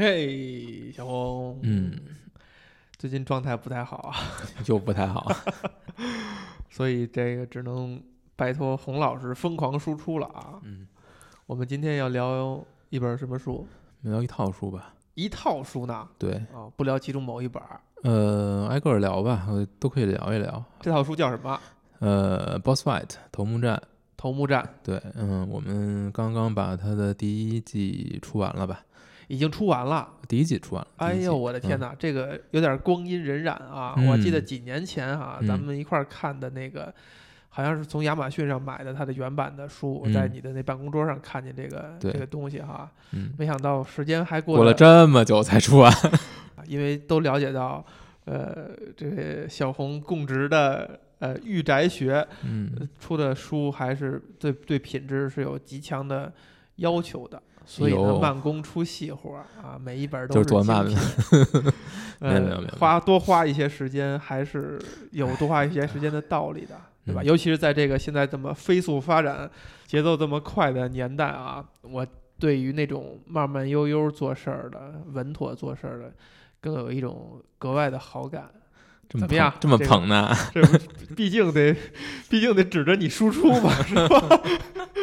嘿，小红，嗯，最近状态不太好啊，就不太好。所以这个只能拜托洪老师疯狂输出了啊。嗯，我们今天要聊一本什么书？聊一套书吧。一套书呢？对，啊，不聊其中某一本儿。呃，挨个儿聊吧，呃都可以聊一聊。这套书叫什么？呃，Boss Fight 头目战。头目战。对，嗯，我们刚刚把它的第一季出完了吧？已经出完了。第一季出完了。哎呦，我的天哪，这个有点光阴荏苒啊！我记得几年前哈，咱们一块儿看的那个，好像是从亚马逊上买的它的原版的书，在你的那办公桌上看见这个这个东西哈。嗯。没想到时间还过了这么久才出完。因为都了解到，呃，这个小红供职的。呃，御宅学，嗯，出的书还是对对品质是有极强的要求的，所以呢，慢工出细活啊，每一本都是做慢的。没有没有没有，花多花一些时间还是有多花一些时间的道理的，对吧？尤其是在这个现在这么飞速发展、节奏这么快的年代啊，我对于那种慢慢悠悠做事儿的、稳妥做事儿的，更有一种格外的好感。怎么样？这么捧呢？这毕竟得，毕竟得指着你输出嘛，是吧？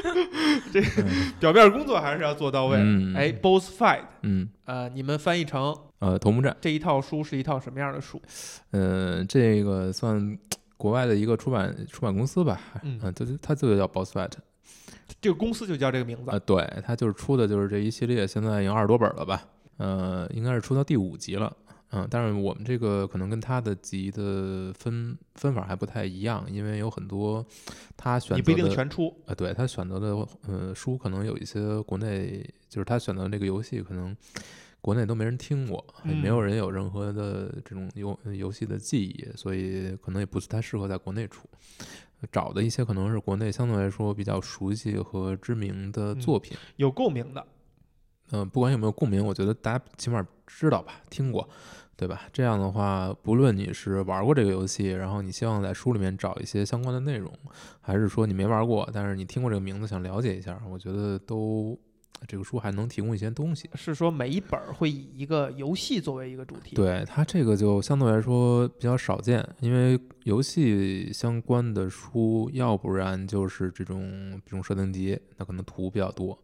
这 表面工作还是要做到位。哎，Boss Fight，嗯，呃，你们翻译成呃头目战这一套书是一套什么样的书？呃，这个算国外的一个出版出版公司吧？嗯，就它就叫 Boss Fight，这个公司就叫这个名字啊？对，它就是出的就是这一系列，现在已经二十多本了吧？呃，应该是出到第五集了。嗯，但是我们这个可能跟他的集的分分法还不太一样，因为有很多他选择的不一定全出呃，对他选择的呃书可能有一些国内就是他选择这个游戏可能国内都没人听过，也没有人有任何的这种游游戏的记忆，所以可能也不是太适合在国内出。找的一些可能是国内相对来说比较熟悉和知名的作品，有共鸣的。嗯，不管有没有共鸣，我觉得大家起码知道吧，听过，对吧？这样的话，不论你是玩过这个游戏，然后你希望在书里面找一些相关的内容，还是说你没玩过，但是你听过这个名字想了解一下，我觉得都。这个书还能提供一些东西，是说每一本会以一个游戏作为一个主题。对它这个就相对来说比较少见，因为游戏相关的书，要不然就是这种这种设定集，那可能图比较多；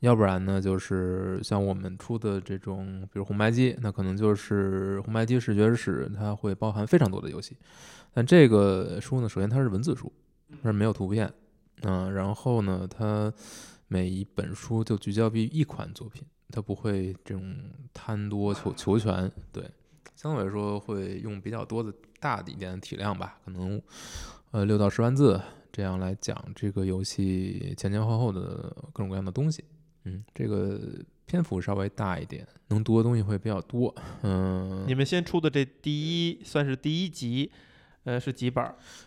要不然呢，就是像我们出的这种，比如红白机，那可能就是红白机视觉史，它会包含非常多的游戏。但这个书呢，首先它是文字书，它是没有图片，嗯，然后呢，它。每一本书就聚焦于一款作品，它不会这种贪多求求全，对，相对来说会用比较多的大的一点的体量吧，可能呃六到十万字这样来讲这个游戏前前后后的各种各样的东西，嗯，这个篇幅稍微大一点，能读的东西会比较多，嗯。你们先出的这第一算是第一集，呃，是几本？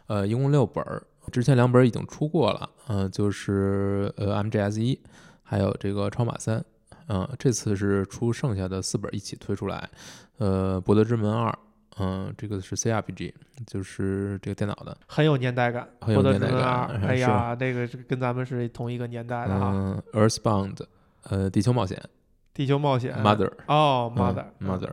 呃，一共六本儿。之前两本已经出过了，嗯，就是呃 MGS 一，还有这个超马三，嗯，这次是出剩下的四本一起推出来，呃，博德之门二，嗯，这个是 CRPG，就是这个电脑的，很有年代感，很有年代感。哎呀，那个跟咱们是同一个年代的哈。Earthbound，呃，地球冒险，地球冒险，Mother，哦，Mother，Mother，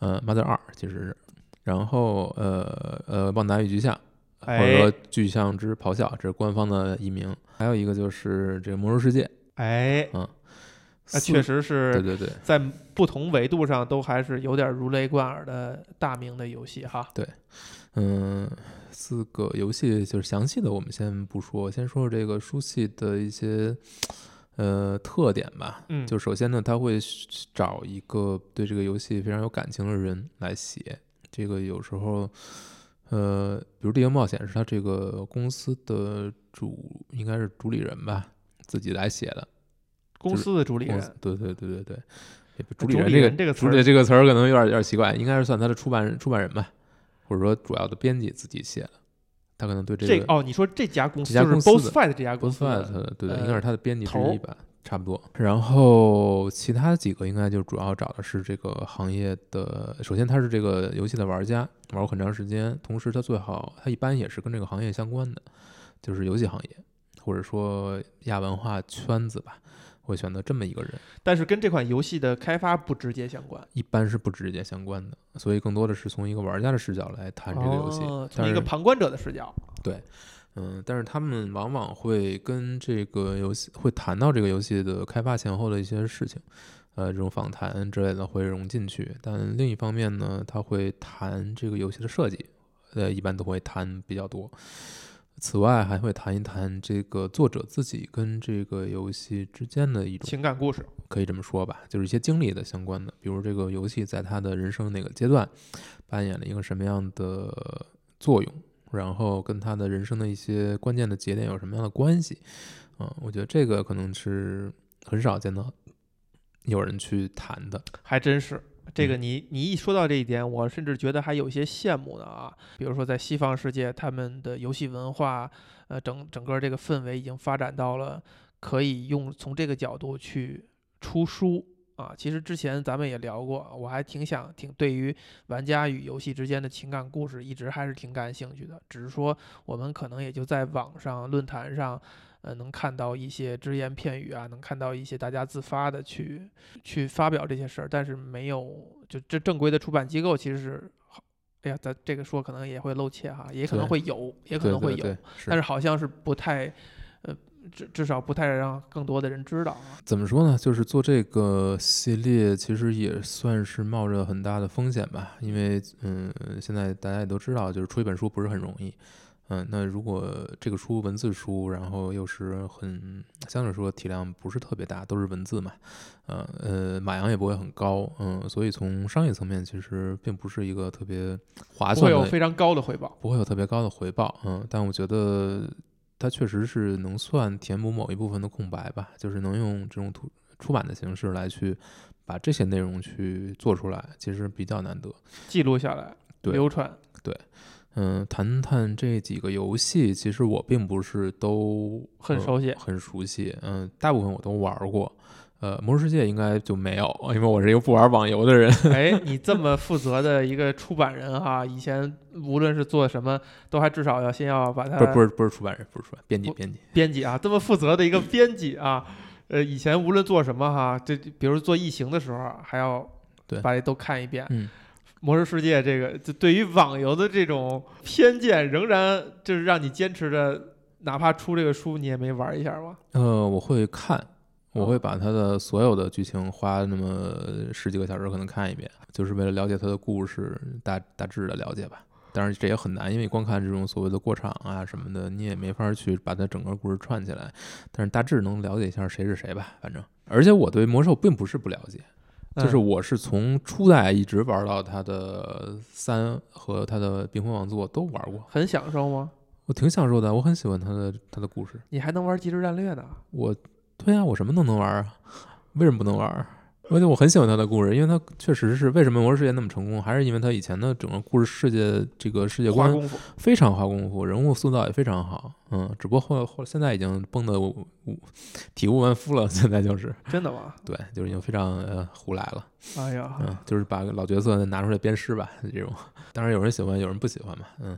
嗯，Mother 二其实是，然后呃呃，旺达与巨像。或者说巨像之咆哮，这是官方的译名。还有一个就是这个魔兽世界，哎，嗯，那确实是，对对对，在不同维度上都还是有点如雷贯耳的大名的游戏哈。对，嗯，四个游戏就是详细的我们先不说，先说说这个书系的一些呃特点吧。嗯，就首先呢，他会找一个对这个游戏非常有感情的人来写，这个有时候。呃，比如《地球冒险》是他这个公司的主，应该是主理人吧，自己来写的。公司的主理人，对对对对对。主理人这个主理这个词儿可能有点有点奇怪，应该是算他的出版人出版人吧，或者说主要的编辑自己写的。他可能对这个哦，你说这家公司就是 Boss Fight 这家公司，Boss Fight 对对，应该是他的编辑之一吧。差不多，然后其他几个应该就主要找的是这个行业的。首先，他是这个游戏的玩家，玩过很长时间，同时他最好他一般也是跟这个行业相关的，就是游戏行业或者说亚文化圈子吧。会选择这么一个人。但是跟这款游戏的开发不直接相关，一般是不直接相关的，所以更多的是从一个玩家的视角来谈这个游戏，哦从一个旁观者的视角。嗯，但是他们往往会跟这个游戏会谈到这个游戏的开发前后的一些事情，呃，这种访谈之类的会融进去。但另一方面呢，他会谈这个游戏的设计，呃，一般都会谈比较多。此外，还会谈一谈这个作者自己跟这个游戏之间的一种情感故事，可以这么说吧，就是一些经历的相关的，比如这个游戏在他的人生哪个阶段扮演了一个什么样的作用，然后跟他的人生的一些关键的节点有什么样的关系，嗯，我觉得这个可能是很少见到有人去谈的，还真是。这个嗯你你一说到这一点，我甚至觉得还有些羡慕的啊。比如说在西方世界，他们的游戏文化，呃，整整个这个氛围已经发展到了可以用从这个角度去出书啊。其实之前咱们也聊过，我还挺想挺对于玩家与游戏之间的情感故事，一直还是挺感兴趣的。只是说我们可能也就在网上论坛上。呃，能看到一些只言片语啊，能看到一些大家自发的去去发表这些事儿，但是没有就这正规的出版机构其实是好，哎呀，咱这个说可能也会露怯哈，也可能会有，也可能会有，对对，是但是好像是不太，呃，至至少不太让更多的人知道啊。怎么说呢？就是做这个系列，其实也算是冒着很大的风险吧。因为，嗯，现在大家也都知道，就是出一本书不是很容易。嗯，那如果这个书文字书，然后又是很相对来说体量不是特别大，都是文字嘛，呃呃，码洋也不会很高，嗯，所以从商业层面其实并不是一个特别划算的有非常高的回报。不会有特别高的回报，嗯，但我觉得它确实是能算填补某一部分的空白吧，就是能用这种图出版的形式来去把这些内容去做出来，其实比较难得。记录下来，对流传。对嗯，谈谈这几个游戏，其实我并不是都呃很熟悉很熟悉，嗯，大部分我都玩过。呃，魔兽世界应该就没有，因为我是一个不玩网游的人。哎，你这么负责的一个出版人哈，以前无论是做什么，都还至少要先要把它不是不是不是出版人，不是出版编辑编辑。编辑啊，这么负责的一个编辑啊，呃，以前无论做什么哈，这比如做异形的时候，还要对把这都看一遍。嗯，魔兽世界这个，就对于网游的这种偏见，仍然就是让你坚持着，哪怕出这个书，你也没玩一下吗？呃，我会看，我哦会把它的所有的剧情花那么十几个小时可能看一遍，就是为了了解它的故事，大大致的了解吧。当然这也很难，因为光看这种所谓的过场啊什么的，你也没法去把它整个故事串起来。但是大致能了解一下谁是谁吧，反正。而且我对魔兽并不是不了解，就是嗯我是从初代一直玩到它的三和它的冰封王座都玩过，很享受吗？我挺享受的，我很喜欢它的它的故事。你还能玩即时战略呢？我，对啊，我什么都能玩啊，为什么不能玩儿？而且我很喜欢他的故事，因为他确实是为什么魔兽世界那么成功，还是因为他以前的整个故事世界这个世界观非常花功夫，人物塑造也非常好，嗯，只不过后后现在已经崩得五五体无完肤了，现在就是真的吗？对，就是已经非常呃胡来了，哎呀，嗯，就是把老角色拿出来鞭尸吧，这种，当然有人喜欢，有人不喜欢嘛，嗯，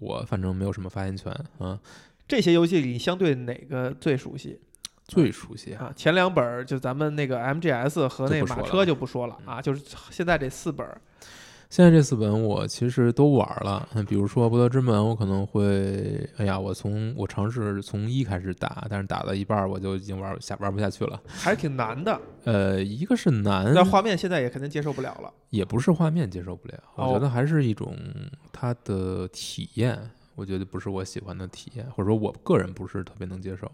我反正没有什么发言权，嗯，这些游戏里，相对哪个最熟悉最熟悉啊，啊？前两本儿就咱们那个 MGS 和那就不说了马车就不说了啊，就是现在这四本儿现在这四本我其实都玩了，嗯，比如说《博德之门》，我可能会，哎呀，我从我尝试从一开始打，但是打到一半儿我就已经玩下玩不下去了。还是挺难的，呃，一个是难，但画面现在也肯定接受不了了。也不是画面接受不了，我哦觉得还是一种它的体验，我觉得不是我喜欢的体验，或者说我个人不是特别能接受。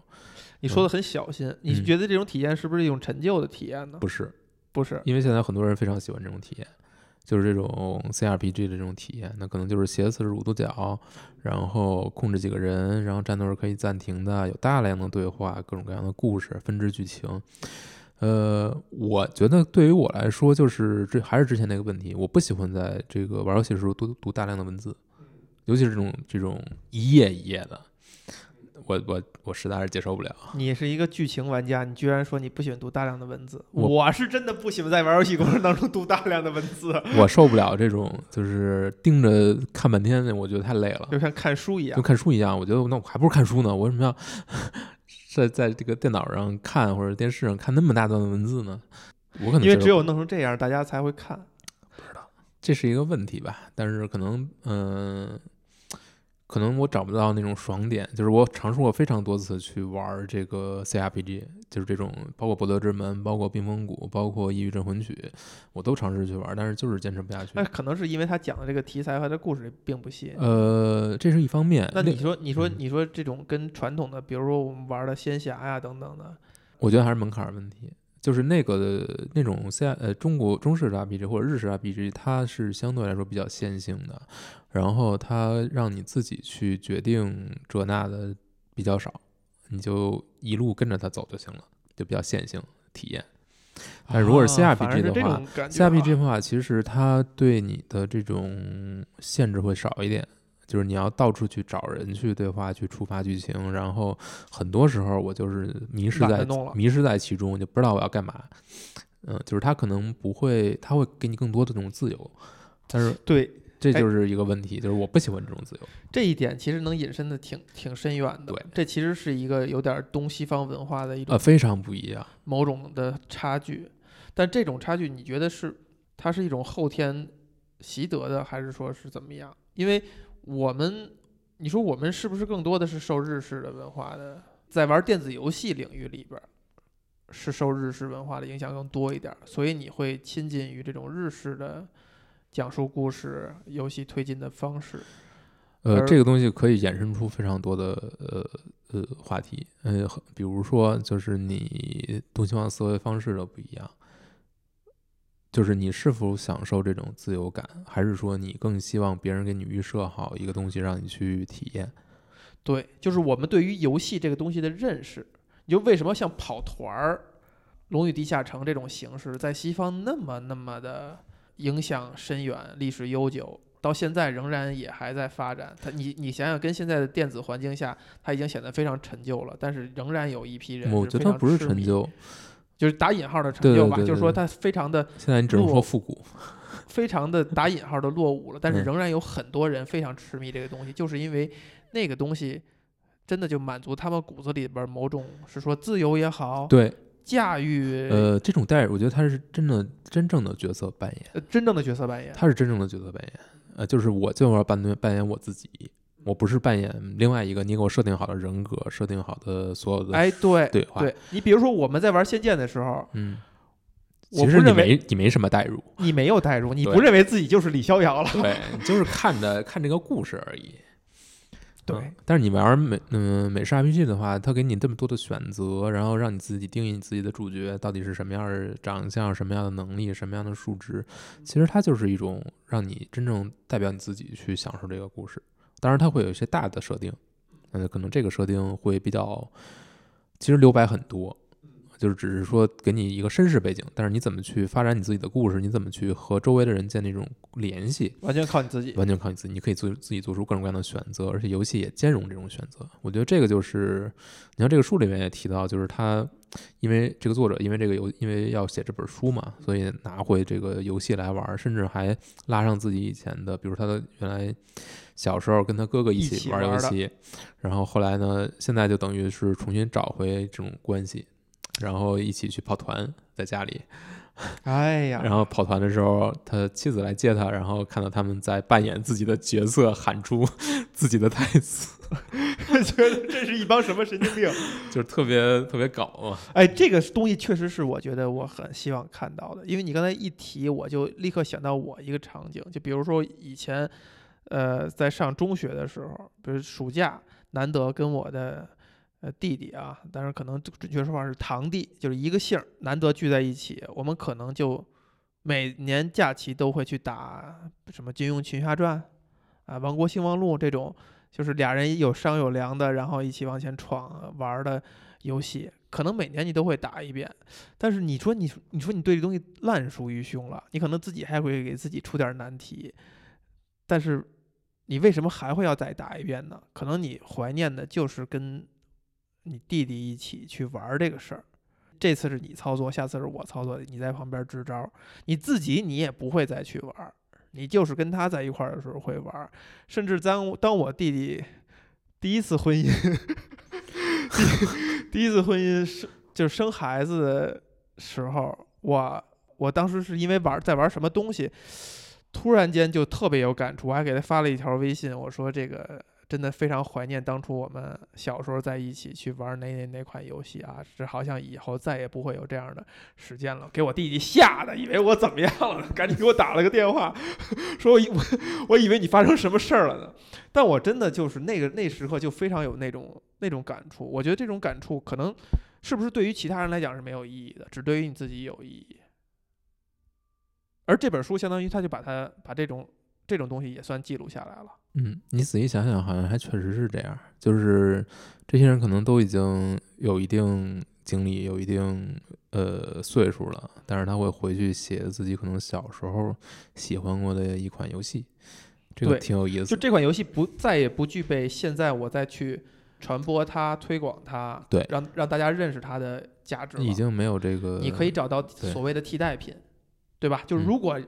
你说的很小心，你嗯觉得这种体验是不是一种陈旧的体验呢？不是，不是，因为现在很多人非常喜欢这种体验，就是这种 CRPG 的这种体验，那可能就是斜四十五度角，然后控制几个人，然后战斗是可以暂停的，有大量的对话，各种各样的故事，分支剧情。呃，我觉得对于我来说，就是这还是之前那个问题，我不喜欢在这个玩游戏的时候读读大量的文字，尤其是这种这种一页一页的，我我我实在是接受不了。你是一个剧情玩家，你居然说你不喜欢读大量的文字，我我是真的不喜欢在玩游戏过程当中读大量的文字，我受不了这种就是盯着看半天，我觉得太累了。就像看书一样就。看书一样，我觉得那我还不如看书呢，我为什么要 在在这个电脑上看或者电视上看那么大段的文字呢？我可能因为只有弄成这样，大家才会看。不知道这是一个问题吧，但是可能，嗯、可能我找不到那种爽点，就是我尝试过非常多次去玩儿这个 CRPG，就是这种包括《博德之门》、包括《冰封谷》、包括《异域镇魂曲》，我都尝试去玩儿，但是就是坚持不下去那。可能是因为他讲的这个题材和这故事并不吸引。呃，这是一方面。那你说，你说，嗯你说这种跟传统的，比如说我们玩的仙侠呀等等的，我觉得还是门槛儿问题，就是那个的那种 C 呃中国中式的 RPG 或者日式 RPG，它是相对来说比较线性的，然后它让你自己去决定这那的比较少，你就一路跟着它走就行了，就比较线性体验。但如果是 CRPG 的话，CRPG 的话，其实它对你的这种限制会少一点，就是你要到处去找人去对话，去触发剧情，然后很多时候我就是迷失在迷失在其中，就不知道我要干嘛。嗯，就是他可能不会，他会给你更多的这种自由，但是 对哎这就是一个问题，就是我不喜欢这种自由。这一点，其实能引申的挺挺深远的。对，这其实是一个有点东西方文化的一种呃，非常不一样。某种的差距，但这种差距，你觉得是它是一种后天习得的，还是说是怎么样？因为我们，你说我们是不是更多的是受日式的文化的，在玩电子游戏领域里边儿，是受日式文化的影响更多一点儿，所以你会亲近于这种日式的讲述故事、游戏推进的方式。呃，这个东西可以衍生出非常多的呃呃话题，呃，比如说就是你东西方思维方式的不一样，就是你是否享受这种自由感，还是说你更希望别人给你预设好一个东西让你去体验？对，就是我们对于游戏这个东西的认识。你就为什么像跑团儿、《龙与地下城》这种形式，在西方那么那么的影响深远、历史悠久，到现在仍然也还在发展。它你你想想，跟现在的电子环境下，它已经显得非常陈旧了，但是仍然有一批人我觉得它不是陈旧，就是打引号的陈对对旧吧，对对对就是说它非常的现在你只能说复古。非常的打引号的落伍了，但是嗯。仍然有很多人非常痴迷这个东西，就是因为那个东西真的就满足他们骨子里边儿某种是说自由也好，对，驾驭呃，这种代入，我觉得他是真的真正的角色扮演，呃真正的角色扮演。他是真正的角色扮演，呃，就是我就要扮扮演我自己，我不是扮演另外一个你给我设定好的人格，设定好的所有的哎，对对话，对，你比如说我们在玩《仙剑》的时候，嗯，其实你没你没什么代入，你没有代入，你不认为自己就是李逍遥了。对，你就是看的看这个故事而已。对嗯但是你玩美嗯美式 RPG 的话，它给你这么多的选择，然后让你自己定义你自己的主角到底是什么样的长相、什么样的能力、什么样的数值。其实它就是一种让你真正代表你自己去享受这个故事。当然，它会有一些大的设定，嗯，可能这个设定会比较，其实留白很多。就是只是说给你一个身世背景，但是你怎么去发展你自己的故事，你怎么去和周围的人建立这种联系，完全靠你自己。完全靠你自己，你可以做自己做出各种各样的选择，而且游戏也兼容这种选择。我觉得这个就是，你像这个书里面也提到，就是他因为这个作者因为这个游因为要写这本书嘛，所以拿回这个游戏来玩，甚至还拉上自己以前的，比如他的原来小时候跟他哥哥一一起玩游戏，然后后来呢，现在就等于是重新找回这种关系。然后一起去跑团，在家里，哎呀，然后跑团的时候，他妻子来接他，然后看到他们在扮演自己的角色，喊出 自己的台词，觉 得这是一帮什么神经病？就是特别特别搞嘛。哎，这个东西确实是我觉得我很希望看到的，因为你刚才一提，我就立刻想到我一个场景，就比如说以前，呃，在上中学的时候，比如暑假难得跟我的弟弟啊，当然可能准确说法是堂弟，就是一个姓儿，难得聚在一起，我们可能就每年假期都会去打什么《金庸群侠传》啊，《王国兴亡录》这种，就是俩人有商有量的，然后一起往前闯玩的游戏，可能每年你都会打一遍。但是你说你你说你对这东西烂熟于胸了，你可能自己还会给自己出点难题，但是你为什么还会要再打一遍呢？可能你怀念的就是跟你弟弟一起去玩这个事儿。这次是你操作，下次是我操作，你在旁边支招，你自己你也不会再去玩，你就是跟他在一块儿的时候会玩，甚至当当我弟弟第一次婚姻，第第一次婚姻生就是生孩子的时候，我我当时是因为玩在玩什么东西，突然间就特别有感触，我还给他发了一条微信，我说这个真的非常怀念当初我们小时候在一起去玩哪哪哪款游戏啊，这好像以后再也不会有这样的时间了，给我弟弟吓得以为我怎么样了，赶紧给我打了个电话，说我我 我以为你发生什么事儿了呢。但我真的就是那个那时刻就非常有那种那种感触，我觉得这种感触可能是不是对于其他人来讲是没有意义的，只对于你自己有意义。而这本书相当于他就把它把这种这种东西也算记录下来了。嗯，你仔细想想，好像还确实是这样。就是这些人可能都已经有一定经历，有一定呃岁数了，但是他会回去写自己可能小时候喜欢过的一款游戏，这个挺有意思的。就这款游戏不再也不具备现在我再去传播它、推广它，对让让大家认识它的价值了。已经没有这个，你可以找到所谓的替代品，对吧？就如果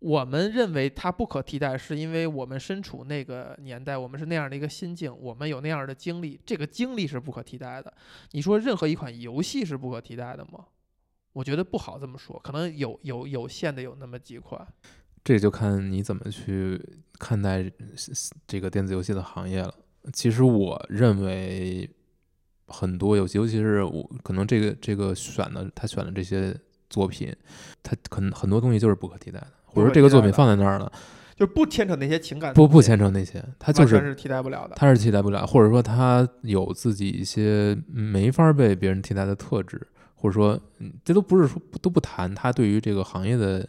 我们认为它不可替代，是因为我们身处那个年代，我们是那样的一个心境，我们有那样的经历，这个经历是不可替代的。你说任何一款游戏是不可替代的吗？我觉得不好这么说，可能有有有限的有那么几款。这就看你怎么去看待这个电子游戏的行业了。其实我认为很多游戏，尤其是我可能这个这个选的他选的这些作品，他可能很多东西就是不可替代的，或者说这个作品放在那儿了，就不牵扯那些情感不不牵扯那些，它就是是替代不了的。它是替代不了，或者说它有自己一些没法被别人替代的特质，或者说嗯这都不是说都不谈它对于这个行业的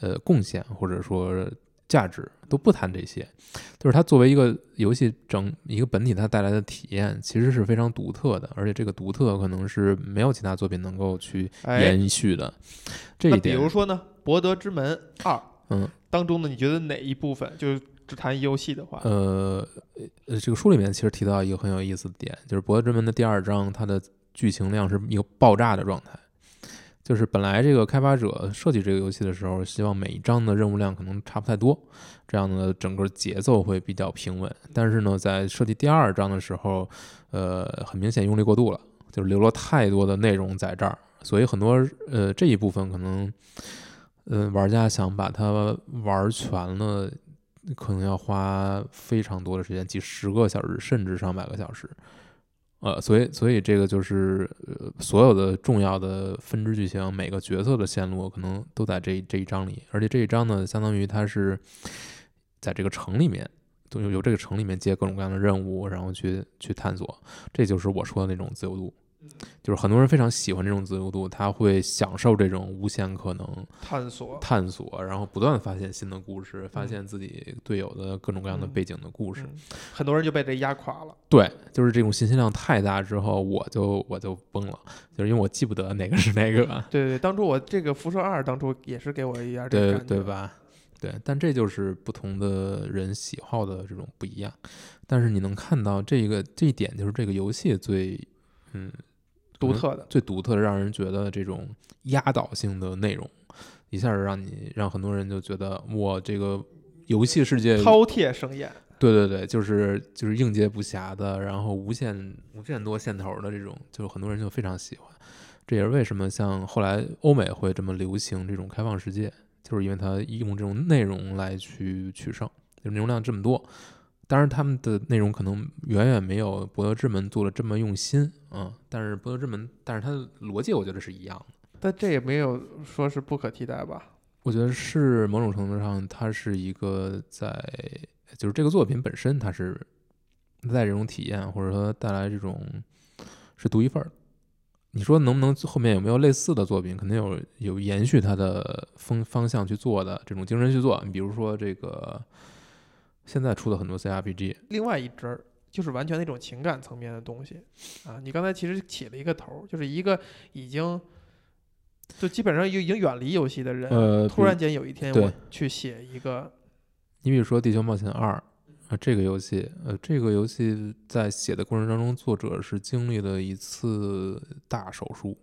呃贡献，或者说价值都不谈这些，就是它作为一个游戏整一个本体，它带来的体验其实是非常独特的，而且这个独特可能是没有其他作品能够去哎，延续的。这一点，如说呢，《博德之门二》嗯当中呢，你觉得哪一部分就是只谈游戏的话，呃呃，这个书里面其实提到一个很有意思的点，就是《博德之门》的第二章，它的剧情量是一个爆炸的状态。就是本来这个开发者设计这个游戏的时候，希望每一章的任务量可能差不太多，这样呢整个节奏会比较平稳。但是呢，在设计第二章的时候，呃，很明显用力过度了，就是留了太多的内容在这儿，所以很多呃这一部分可能，呃，玩家想把它玩全了，可能要花非常多的时间，几十个小时，甚至上百个小时。呃，所以所以这个就是呃所有的重要的分支剧情，每个角色的线路可能都在这这一章里，而且这一章呢，相当于它是在这个城里面，都有由这个城里面接各种各样的任务，然后去去探索，这就是我说的那种自由度。就是很多人非常喜欢这种自由度，他会享受这种无限可能探索。探索，然后不断发现新的故事，发嗯现自己队友的各种各样的嗯背景的故事。嗯很多人就被这压垮了。对，就是这种信息量太大之后，我就我就崩了，就是因为我记不得哪个是哪个，对对对，当初我这个辐射二当初也是给我一样这个对感觉对？吧？对，但这就是不同的人喜好的这种不一样。但是你能看到这个这一点，就是这个游戏最嗯独特的。最独特的，让人觉得这种压倒性的内容，一下儿让你让很多人就觉得我这个游戏世界饕餮盛宴，对对对，就是就是应接不暇的，然后无限无限多线头的这种，就很多人就非常喜欢。这也是为什么像后来欧美会这么流行这种开放世界，就是因为它用这种内容来去取胜，就内容量这么多。当然，他们的内容可能远远没有《博德之门》做的这么用心，嗯，但是《博德之门》，但是它的逻辑我觉得是一样的。但这也没有说是不可替代吧？我觉得是某种程度上，它是一个在，就是这个作品本身，它是带这种体验，或者说带来这种是独一份儿。你说能不能后面有没有类似的作品？肯定有有延续它的风方向去做的这种精神去做。你比如说这个现在出的很多 CRPG，另外一支儿就是完全那种情感层面的东西啊。你刚才其实起了一个头儿，就是一个已经就基本上已经远离游戏的人，呃，突然间有一天我去写一个，你比如说《地球冒险二》啊，这个游戏，呃，这个游戏在写的过程当中，作者是经历了一次大手术，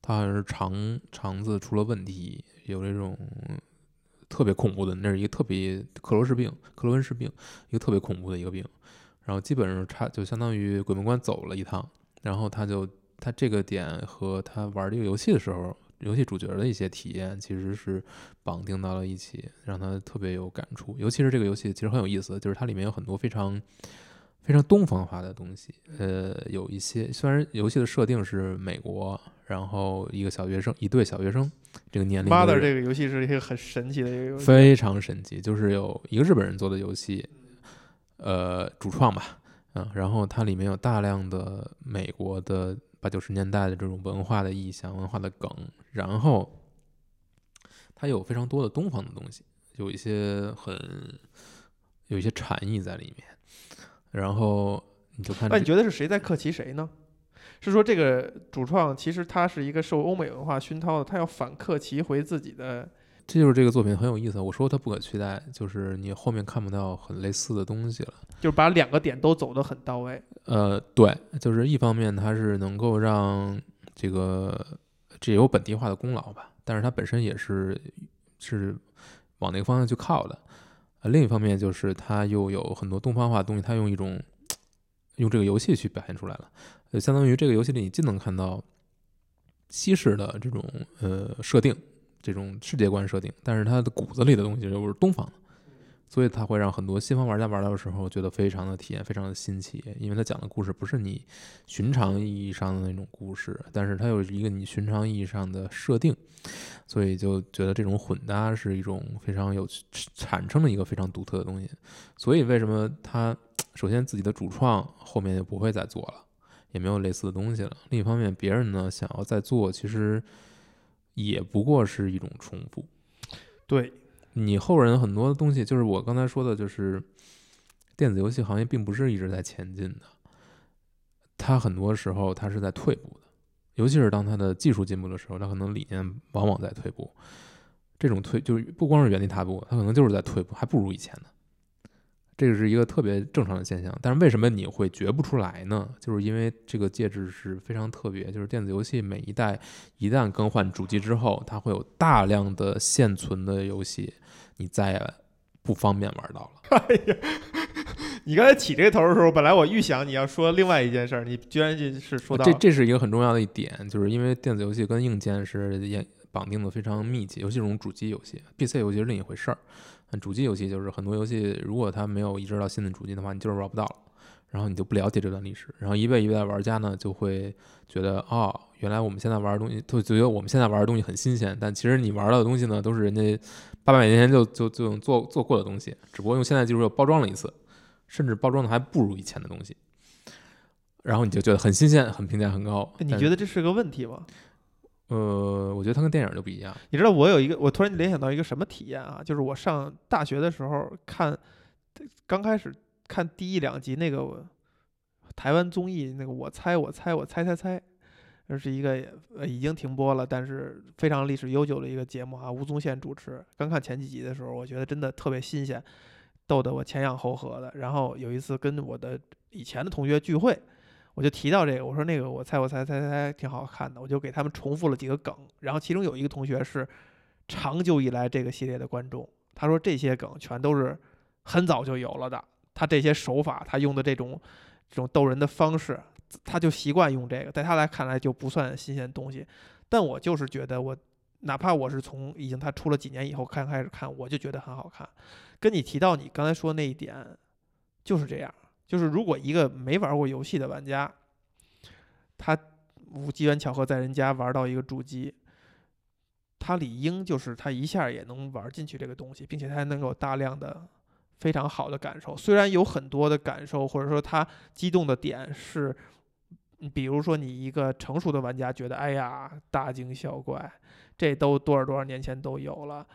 他好像是肠肠子出了问题，有这种特别恐怖的，那是一个特别克罗氏病，克罗恩氏病，一个特别恐怖的一个病，然后基本上差就相当于鬼门关走了一趟，然后他就他这个点和他玩这个游戏的时候，游戏主角的一些体验其实是绑定到了一起，让他特别有感触。尤其是这个游戏其实很有意思，就是它里面有很多非常非常东方化的东西。呃，有一些虽然游戏的设定是美国，然后一个小学生，一对小学生这个年龄的，Mother 这个游戏是一个很神奇的一个游戏，非常神奇，就是有一个日本人做的游戏，呃，主创吧，嗯，然后它里面有大量的美国的八九十年代的这种文化的意象、文化的梗，然后它有非常多的东方的东西，有一些很有一些禅意在里面，然后你就看这，那你觉得是谁在克奇谁呢？是说这个主创其实他是一个受欧美文化熏陶的，他要反克奇回自己的，这就是这个作品很有意思。我说它不可取代，就是你后面看不到很类似的东西了。就是把两个点都走得很到位。呃，对，就是一方面它是能够让这个这有本地化的功劳吧，但是它本身也是是往那个方向去靠的。呃，另一方面就是它又有很多东方化的东西，它用一种 用这个游戏去表现出来了，就相当于这个游戏里你既能看到西式的这种呃设定，这种世界观设定，但是它的骨子里的东西又是东方的。所以它会让很多西方玩家玩到的时候觉得非常的体验非常的新奇，因为它讲的故事不是你寻常意义上的那种故事，但是它有一个你寻常意义上的设定，所以就觉得这种混搭是一种非常有产生的一个非常独特的东西。所以为什么它首先自己的主创后面就不会再做了，也没有类似的东西了。另一方面，别人呢想要再做，其实也不过是一种重复。对，你后人很多东西，就是我刚才说的，就是电子游戏行业并不是一直在前进的，它很多时候它是在退步的，尤其是当它的技术进步的时候，它可能理念往往在退步。这种退就是不光是原地踏步，它可能就是在退步，还不如以前呢。这个是一个特别正常的现象，但是为什么你会觉不出来呢？就是因为这个介质是非常特别，就是电子游戏每一代一旦更换主机之后，它会有大量的现存的游戏，你再也不方便玩到了。哎呀，你刚才起这个头的时候，本来我预想你要说另外一件事儿，你居然就是说到这这是一个很重要的一点，就是因为电子游戏跟硬件是也绑定的非常密切，尤其这种主机游戏，PC 游戏是另一回事儿。但主机游戏就是很多游戏，如果它没有移植到新的主机的话，你就是玩不到了，然后你就不了解这段历史，然后一位一位的玩家呢就会觉得，哦，原来我们现在玩的东西，就觉得我们现在玩的东西很新鲜，但其实你玩到的东西呢，都是人家八百年前就就就做做过的东西，只不过用现在技术又包装了一次，甚至包装的还不如以前的东西，然后你就觉得很新鲜，很评价很高。你觉得这是个问题吗？呃，我觉得它跟电影就不一样。你知道我有一个，我突然联想到一个什么体验啊？就是我上大学的时候看，刚开始看第一两集那个台湾综艺，那个我猜我猜我猜猜猜，这是一个呃已经停播了，但是非常历史悠久的一个节目啊，吴宗宪主持。刚看前几集的时候，我觉得真的特别新鲜，逗得我前仰后合的。然后有一次跟我的以前的同学聚会。我就提到这个，我说那个我猜我猜猜猜挺好看的，我就给他们重复了几个梗，然后其中有一个同学是长久以来这个系列的观众，他说这些梗全都是很早就有了的，他这些手法，他用的这种这种逗人的方式，他就习惯用这个，在他来看来就不算新鲜东西，但我就是觉得我哪怕我是从已经他出了几年以后看开始看，我就觉得很好看，跟你提到你刚才说那一点就是这样。就是如果一个没玩过游戏的玩家，他无机缘巧合在人家玩到一个主机，他理应就是他一下也能玩进去这个东西，并且他还能有大量的非常好的感受。虽然有很多的感受，或者说他激动的点是，比如说你一个成熟的玩家觉得，哎呀，大惊小怪，这都多少多少年前都有了。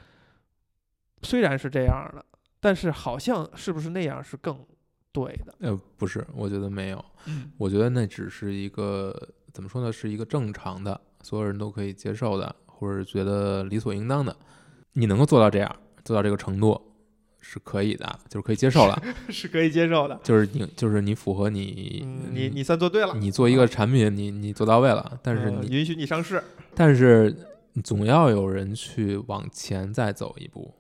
虽然是这样的，但是好像是不是那样是更对的？呃，不是，我觉得没有。嗯我觉得那只是一个怎么说呢，是一个正常的，所有人都可以接受的，或者觉得理所应当的。你能够做到这样，做到这个程度是可以的，就是可以接受了。是可以接受的。就是你，就是你符合你，嗯，你你算做对了，你做一个产品，你你做到位了。但是你，嗯允许你上市，但是总要有人去往前再走一步。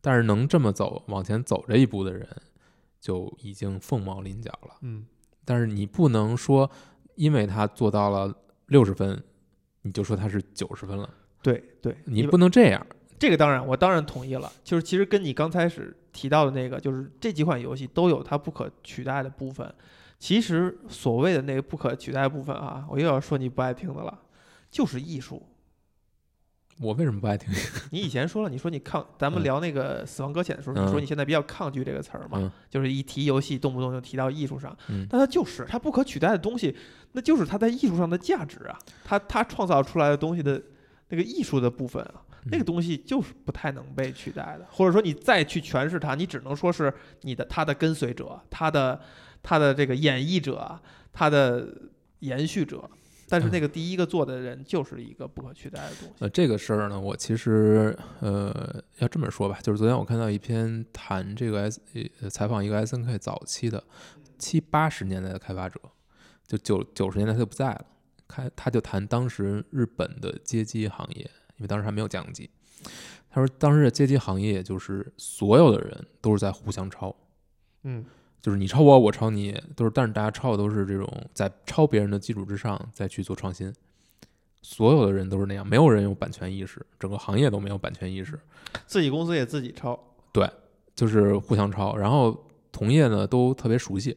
但是能这么走往前走这一步的人，就已经凤毛麟角了。嗯但是你不能说因为它做到了六十分，你就说它是九十分了，对对，你不能这样。这个当然，我当然同意了。就是其实跟你刚开始提到的那个，就是这几款游戏都有它不可取代的部分。其实所谓的那个不可取代的部分啊，我又要说你不爱听的了，就是艺术。我为什么不爱听？你以前说了，你说你抗，咱们嗯聊那个《死亡搁浅》的时候，你说你现在比较抗拒这个词儿嘛，嗯就是一提游戏，动不动就提到艺术上。嗯但它就是它不可取代的东西，那就是它在艺术上的价值啊，它它创造出来的东西的那个艺术的部分啊，那个嗯东西就是不太能被取代的，或者说你再去诠释它，你只能说是你的它的跟随者，它的它的这个演绎者，它的延续者。但是那个第一个做的人就是一个不可取代的东西。呃，这个事儿呢，我其实呃要这么说吧，就是昨天我看到一篇谈这个 S 呃采访一个 S N K 早期的七八十年代的开发者，就九九十年代他就不在了，开他就谈当时日本的街机行业，因为当时还没有家用机。他说当时的街机行业就是所有的人都是在互相抄，嗯，就是你抄我，我抄你，都是，但是大家抄的都是这种在抄别人的基础之上再去做创新，所有的人都是那样，没有人有版权意识，整个行业都没有版权意识，自己公司也自己抄。对就是互相抄，然后同业呢都特别熟悉，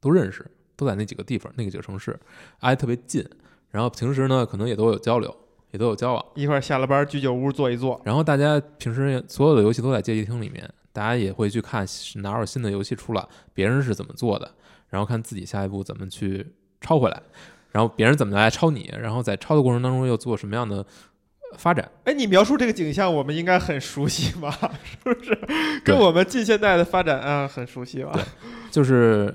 都认识，都在那几个地方，那个几个城市挨特别近，然后平时呢可能也都有交流，也都有交往，一块儿下了班居酒屋坐一坐，然后大家平时所有的游戏都在街机厅里面，大家也会去看哪有新的游戏出了，别人是怎么做的，然后看自己下一步怎么去抄回来，然后别人怎么来抄你，然后在抄的过程当中又做什么样的发展。哎，你描述这个景象，我们应该很熟悉吧？是不是？跟我们近现代的发展啊，很熟悉吧？就是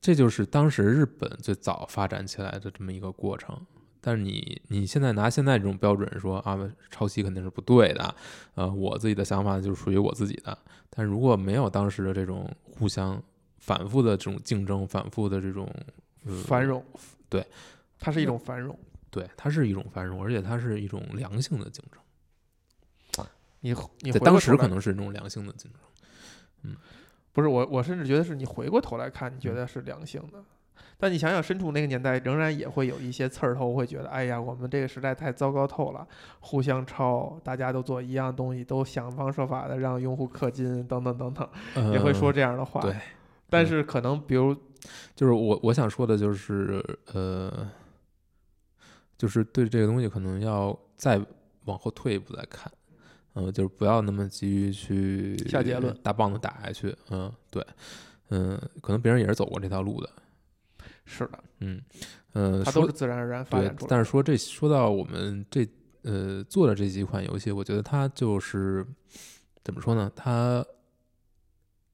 这就是当时日本最早发展起来的这么一个过程。但是你你现在拿现在这种标准说啊，抄袭肯定是不对的，呃，我自己的想法就是属于我自己的。但如果没有当时的这种互相反复的这种竞争，反复的这种、呃、繁荣，对，它是一种繁荣。对，它是一种繁荣，而且它是一种良性的竞争，你你在当时可能是一种良性的竞争。嗯不是我，我甚至觉得是你回过头来看，你觉得是良性的。但你想想，身处那个年代，仍然也会有一些刺儿头会觉得，哎呀，我们这个时代太糟糕透了，互相抄，大家都做一样东西，都想方设法的让用户氪金，等等等等，也会说呃这样的话。对，但是可能比如就是我我想说的就是，呃，就是对这个东西可能要再往后退一步再看，嗯、就是不要那么急于去下结论大棒子打下去，嗯，对，嗯、可能别人也是走过这条路的，是的，嗯，呃，说它都是自然而然发对展出，来。但是说这说到我们这呃做的这几款游戏，我觉得它就是怎么说呢？它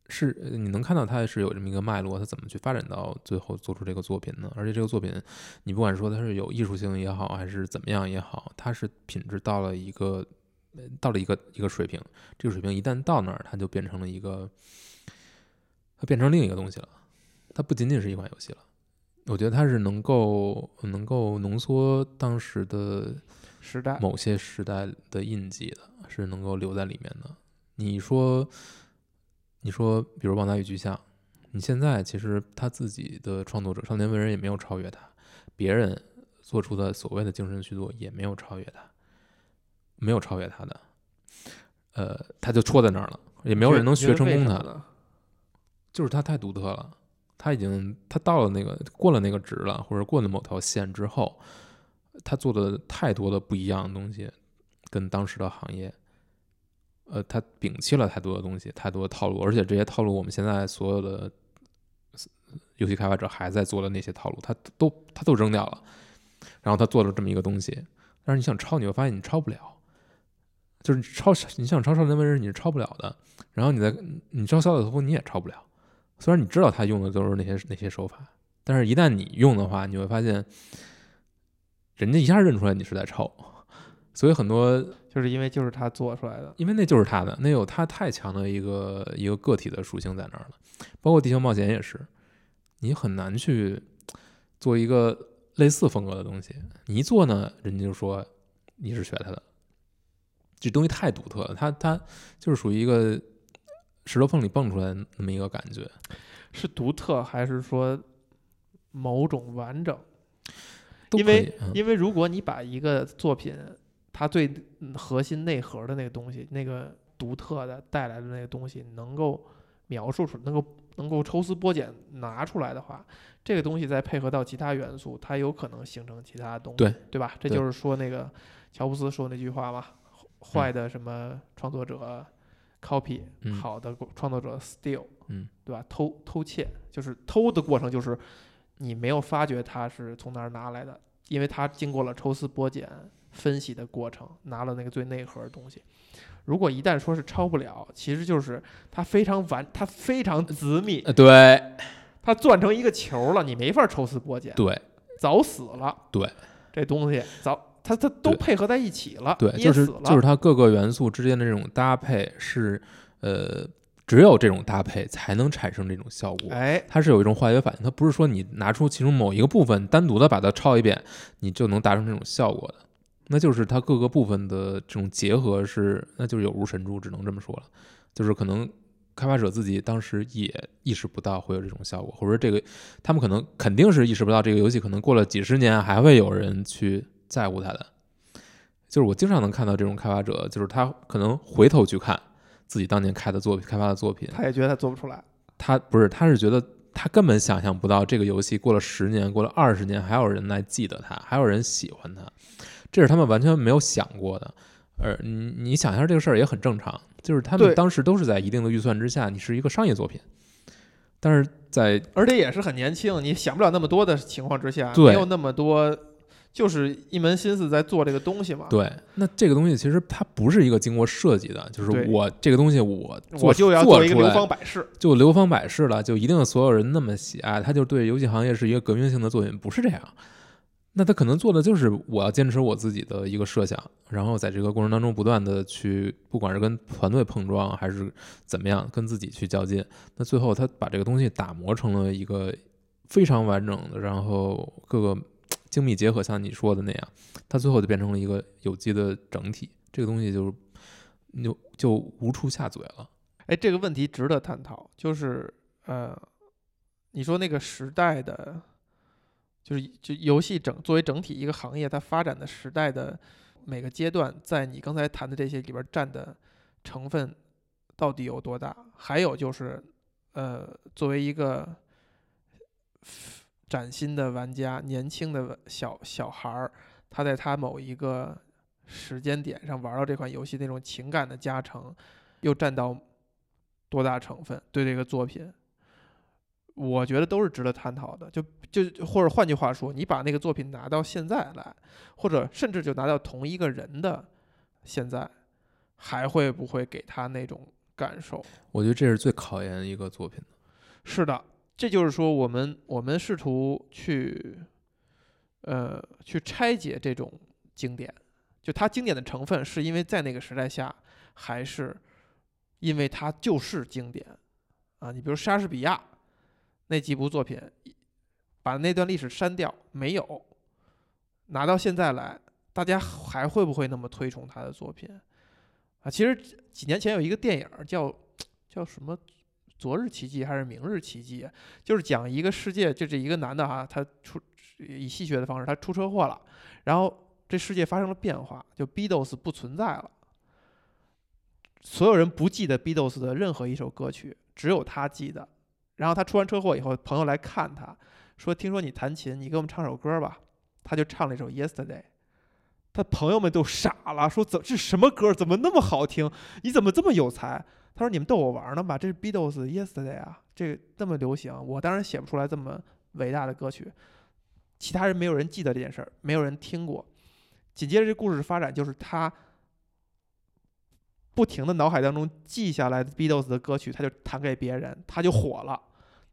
是呃你能看到它是有这么一个脉络，它怎么去发展到最后做出这个作品呢？而且这个作品，你不管说它是有艺术性也好，还是怎么样也好，它是品质到了一个呃到了一个一个水平，这个水平一旦到那儿，它就变成了一个，它变成另一个东西了，它不仅仅是一款游戏了。我觉得它是能够能够浓缩当时的时代，某些时代的印记的，是能够留在里面的。你说，你说，比如《旺达宇巨像》，你现在其实他自己的创作者少年文人也没有超越他，别人做出的所谓的精神续作也没有超越他，没有超越他的，呃，他就戳在那儿了，也没有人能学成功他，的。就是他太独特了，他已经他到了那个过了那个值了，或者过了某条线之后，他做的太多的不一样的东西，跟当时的行业，呃，他摒弃了太多的东西，太多的套路，而且这些套路我们现在所有的游戏开发者还在做的那些套路，他都他都扔掉了，然后他做了这么一个东西，但是你想抄，你会发现你抄不了。就是你抄，你想抄少年文人，你是抄不了的。然后你在你抄小岛头，你也抄不了。虽然你知道他用的都是那些那些手法，但是一旦你用的话，你会发现，人家一下认出来你是在抄。所以很多，就是因为就是他做出来的。因为那就是他的，那有他太强的一个一个个体的属性在那儿了。包括《地球冒险》也是，你很难去做一个类似风格的东西。你一做呢，人家就说你是学他的。这东西太独特了，他他就是属于一个石头缝里蹦出来那么一个感觉。是独特还是说某种完整？因为嗯因为如果你把一个作品它最嗯核心内核的那个东西，那个独特的带来的那个东西，能够描述出，能够能够抽丝剥茧拿出来的话，这个东西再配合到其他元素，它有可能形成其他的东西，对对吧？这就是说那个乔布斯说那句话嘛，坏的什么创作者 copy，、嗯好的创作者 steal，嗯，对吧？偷偷窃就是偷的过程，就是你没有发觉它是从哪儿拿来的，因为它经过了抽丝剥茧分析的过程，拿了那个最内核的东西。如果一旦说是抄不了，其实就是它非常完，它非常紧密，呃对它攥成一个球了，你没法抽丝剥茧，对早死了。对，这东西早它它都配合在一起了，对，就是，就是它各个元素之间的这种搭配是呃，只有这种搭配才能产生这种效果。哎，它是有一种化学反应，它不是说你拿出其中某一个部分单独的把它抄一遍，你就能达成这种效果的。那就是它各个部分的这种结合是，那就是有如神助，只能这么说了。就是可能开发者自己当时也意识不到会有这种效果，或者说这个他们可能肯定是意识不到这个游戏可能过了几十年还会有人去在乎它的。就是我经常能看到这种开发者，就是他可能回头去看自己当年开的作品、开发的作品，他也觉得他做不出来。他不是，他是觉得他根本想象不到这个游戏过了十年、过了二十年，还有人来记得他，还有人喜欢他，这是他们完全没有想过的。而你你想一下这个事儿也很正常，就是他们当时都是在一定的预算之下，你是一个商业作品，但是在而且也是很年轻，你想不了那么多的情况之下，没有那么多，就是一门心思在做这个东西嘛。，对那这个东西其实它不是一个经过设计的，就是我这个东西我我就要做做一个流芳百世。就流芳百世了，就一定所有人那么喜爱，他就对游戏行业是一个革命性的作品，不是这样。那他可能做的就是我要坚持我自己的一个设想，然后在这个过程当中不断的去，不管是跟团队碰撞还是怎么样，跟自己去较劲。那最后他把这个东西打磨成了一个非常完整的，然后各个精密结合，像你说的那样，它最后就变成了一个有机的整体。这个东西就是就就无处下嘴了。哎，这个问题值得探讨，就是呃，你说那个时代的，就是就游戏整作为整体一个行业，它发展的时代的每个阶段，在你刚才谈的这些里边占的成分到底有多大？还有就是，呃，作为一个崭新的玩家、年轻的小小孩儿，他在他某一个时间点上玩到这款游戏那种情感的加成，又占到多大成分？对这个作品，我觉得都是值得探讨的。就就或者换句话说，你把那个作品拿到现在来，或者甚至就拿到同一个人的现在，还会不会给他那种感受？我觉得这是最考验一个作品的。是的，这就是说，我们我们试图去，呃，去拆解这种经典，就它经典的成分，是因为在那个时代下，还是因为它就是经典啊？你比如莎士比亚那几部作品，把那段历史删掉，没有拿到现在来，大家还会不会那么推崇他的作品啊？其实几年前有一个电影叫叫什么？昨日奇迹还是明日奇迹？就是讲一个世界，就这一个男的哈，他出以戏谑的方式，他出车祸了，然后这世界发生了变化，就 Beatles 不存在了，所有人不记得 Beatles 的任何一首歌曲，只有他记得。然后他出完车祸以后，朋友来看他，说：“听说你弹琴，你给我们唱首歌吧。”他就唱了一首《Yesterday》。他朋友们都傻了，说：“怎这什么歌？怎么那么好听？你怎么这么有才？”他说：“你们逗我玩呢吧？这是 Beatles Yesterday 啊，这个那么流行，我当然写不出来这么伟大的歌曲。其他人没有人记得这件事儿，没有人听过。紧接着这故事发展就是他不停的脑海当中记下来 Beatles 的歌曲，他就弹给别人，他就火了。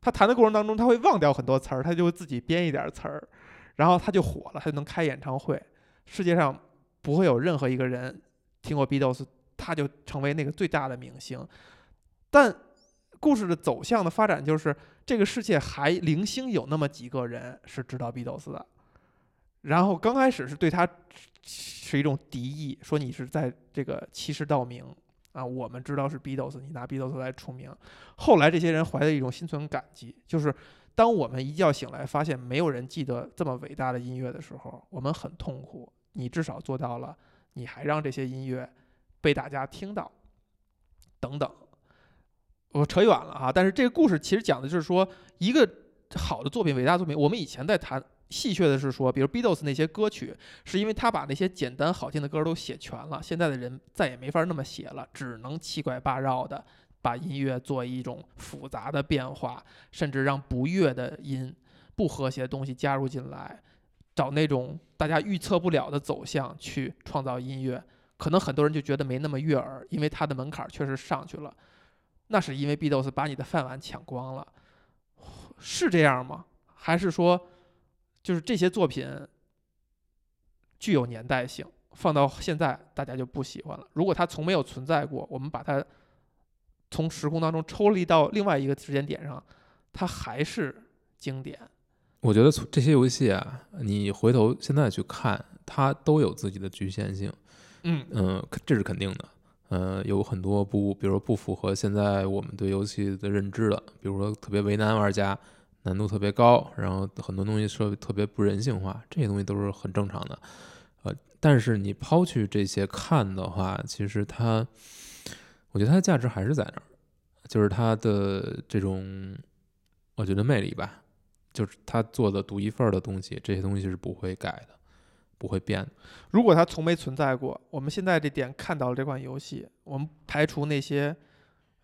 他弹的过程当中，他会忘掉很多词儿，他就会自己编一点词儿，然后他就火了，他就能开演唱会。世界上不会有任何一个人听过 Beatles。”他就成为那个最大的明星，但故事的走向的发展就是这个世界还零星有那么几个人是知道 Beatles 的，然后刚开始是对他是一种敌意，说你是在这个欺世盗名，啊，我们知道是 Beatles，你拿 Beatles 来出名。后来这些人怀着一种心存感激，就是当我们一觉醒来发现没有人记得这么伟大的音乐的时候，我们很痛苦。你至少做到了，你还让这些音乐被大家听到，等等。我扯远了哈，但是这个故事其实讲的就是说，一个好的作品、伟大作品，我们以前在谈。戏谑的是说，比如 Beatles 那些歌曲，是因为他把那些简单好听的歌都写全了。现在的人再也没法那么写了，只能七拐八绕的把音乐做一种复杂的变化，甚至让不悦的音、不和谐的东西加入进来，找那种大家预测不了的走向去创造音乐。可能很多人就觉得没那么悦耳，因为它的门槛确实上去了。那是因为 b d o s 把你的饭碗抢光了，是这样吗？还是说？就是这些作品具有年代性，放到现在大家就不喜欢了。如果它从没有存在过，我们把它从时空当中抽离到另外一个时间点上，它还是经典。我觉得这些游戏啊，你回头现在去看，它都有自己的局限性。嗯嗯，这是肯定的。呃，有很多不，比如说不符合现在我们对游戏的认知的，比如说特别为难玩家。难度特别高，然后很多东西设特别不人性化，这些东西都是很正常的。呃，但是你抛去这些看的话，其实它，我觉得它的价值还是在那儿，就是它的这种，我觉得魅力吧，就是它做的独一份的东西，这些东西是不会改的，不会变。如果它从没存在过，我们现在这点看到了这款游戏，我们排除那些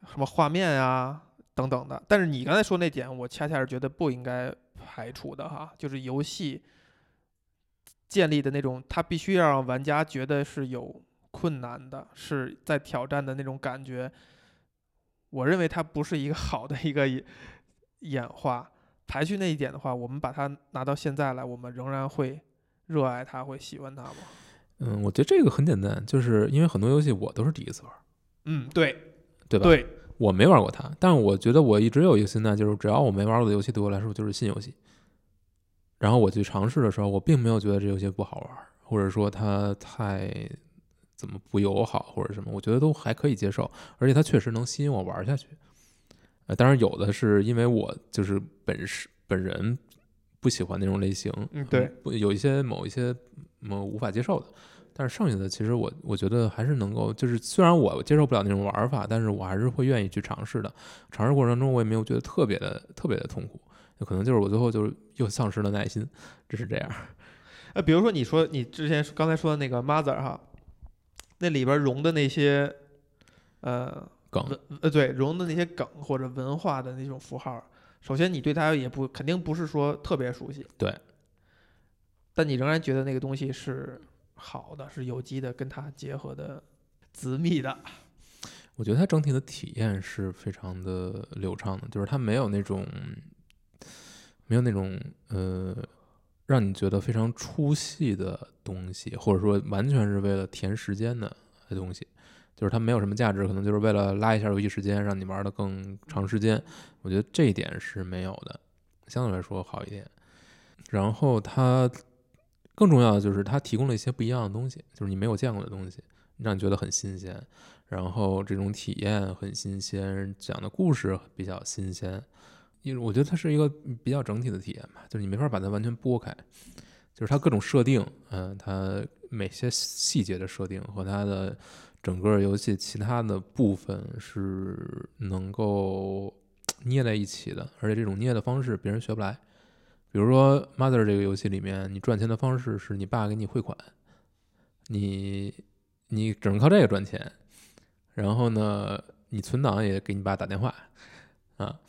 什么画面啊。等等的，但是你刚才说那点，我恰恰是觉得不应该排除的哈，就是游戏建立的那种，它必须要让玩家觉得是有困难的，是在挑战的那种感觉。我认为它不是一个好的一个演化。排除那一点的话，我们把它拿到现在来，我们仍然会热爱它，会喜欢它吗？嗯，我觉得这个很简单，就是因为很多游戏我都是第一次玩。嗯，对，对吧？对。我没玩过它，但是我觉得我一直有一个心态，就是只要我没玩过的游戏，对我来说就是新游戏。然后我去尝试的时候，我并没有觉得这游戏不好玩，或者说它太怎么不友好或者什么，我觉得都还可以接受，而且它确实能吸引我玩下去。呃，当然有的是因为我就是本是本人不喜欢那种类型，嗯，对，有一些某一些某无法接受的。但是剩下的其实我我觉得还是能够，就是虽然我接受不了那种玩法，但是我还是会愿意去尝试的。尝试过程中我也没有觉得特别的特别的痛苦，可能就是我最后就是又丧失了耐心，只是这样。呃，比如说你说你之前刚才说的那个 Mother 哈，那里边融的那些呃梗呃对融的那些梗或者文化的那种符号，首先你对它也不肯定不是说特别熟悉，对，但你仍然觉得那个东西是。好的是有机的，跟它结合的紧密的。我觉得它整体的体验是非常的流畅的，就是它没有那种没有那种呃让你觉得非常出戏的东西，或者说完全是为了填时间的东西，就是它没有什么价值，可能就是为了拉一下游戏时间，让你玩的更长时间。我觉得这一点是没有的，相对来说好一点。然后它。更重要的就是它提供了一些不一样的东西，就是你没有见过的东西，让你觉得很新鲜。然后这种体验很新鲜，讲的故事比较新鲜。因为我觉得它是一个比较整体的体验吧，就是你没法把它完全拨开。就是它各种设定，嗯，它每些细节的设定和它的整个游戏其他的部分是能够捏在一起的，而且这种捏的方式别人学不来。比如说《Mother》这个游戏里面，你赚钱的方式是你爸给你汇款，你你只能靠这个赚钱。然后呢，你存档也给你爸打电话，啊，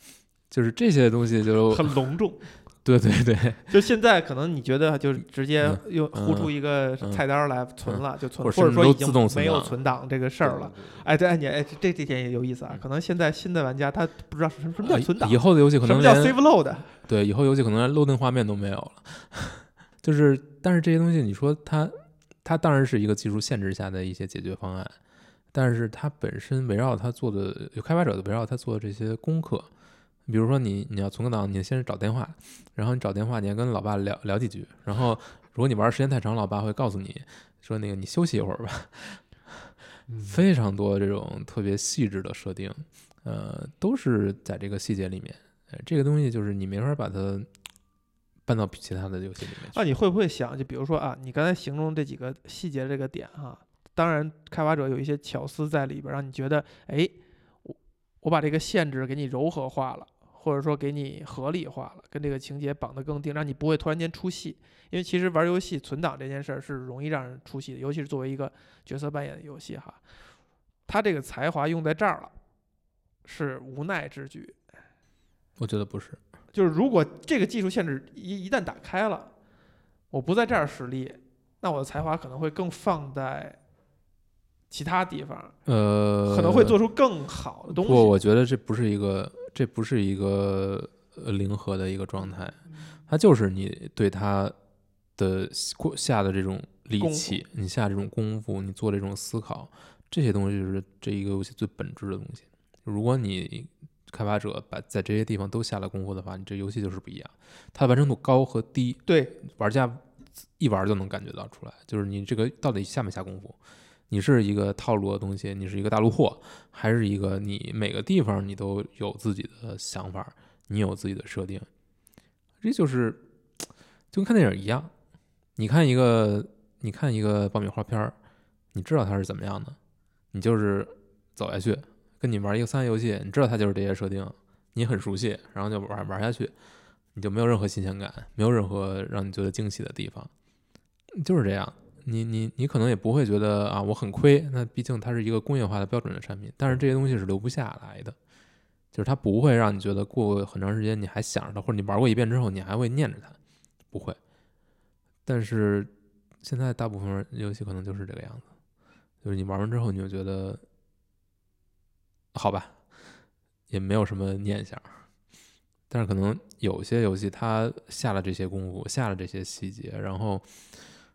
就是这些东西就很隆重。对对对，就现在可能你觉得就是直接又呼出一个菜单来存了就存，或者说已经没有存档这个事儿了。哎，对，你哎这这点也有意思啊。可能现在新的玩家他不知道什么什么叫存档，以后的游戏可能什么叫 save load？对，以后游戏可能连 loading 画面都没有了。就是，但是这些东西你说它它当然是一个技术限制下的一些解决方案，但是它本身围绕它做的有开发者的围绕它做的这些功课。比如说你你要存个档，你先是找电话，然后你找电话，你要跟老爸聊聊几句，然后如果你玩时间太长，老爸会告诉你说那个你休息一会儿吧。嗯非常多这种特别细致的设定，呃，都是在这个细节里面。呃这个东西就是你没法把它搬到其他的游戏里面去。那你会不会想，就比如说啊，你刚才形容这几个细节这个点哈、当然开发者有一些巧思在里边儿，让你觉得，哎，我我把这个限制给你柔和化了，或者说给你合理化了，跟这个情节绑得更定，让你不会突然间出戏。因为其实玩游戏存档这件事儿是容易让人出戏的，尤其是作为一个角色扮演的游戏哈，他这个才华用在这儿了，是无奈之举。我觉得不是，就是如果这个技术限制一一旦打开了，我不在这儿使力，那我的才华可能会更放在其他地方，呃，可能会做出更好的东西不，西。我觉得这不是一个，这不是一个呃零和的一个状态，它就是你对它的过下的这种力气，你下这种功夫，你做这种思考，这些东西就是这一个游戏最本质的东西。如果你开发者把在这些地方都下了功夫的话，你这游戏就是不一样。它的完成度高和低，对，玩家一玩就能感觉到出来，就是你这个到底下没下功夫。你是一个套路的东西，你是一个大陆货，还是一个你每个地方你都有自己的想法，你有自己的设定，这就是就跟看电影一样。你看一个你看一个爆米花片儿，你知道它是怎么样的，你就是走下去，跟你玩一个三 A 游戏，你知道它就是这些设定，你很熟悉，然后就玩玩下去，你就没有任何新鲜感，没有任何让你觉得惊喜的地方，就是这样。你你你可能也不会觉得啊我很亏，那毕竟它是一个工业化的标准的产品，但是这些东西是留不下来的，就是它不会让你觉得过很长时间你还想着它，或者你玩过一遍之后你还会念着它，不会。但是现在大部分游戏可能就是这个样子，就是你玩完之后你就觉得好吧，也没有什么念想。但是可能有些游戏它下了这些功夫，下了这些细节，然后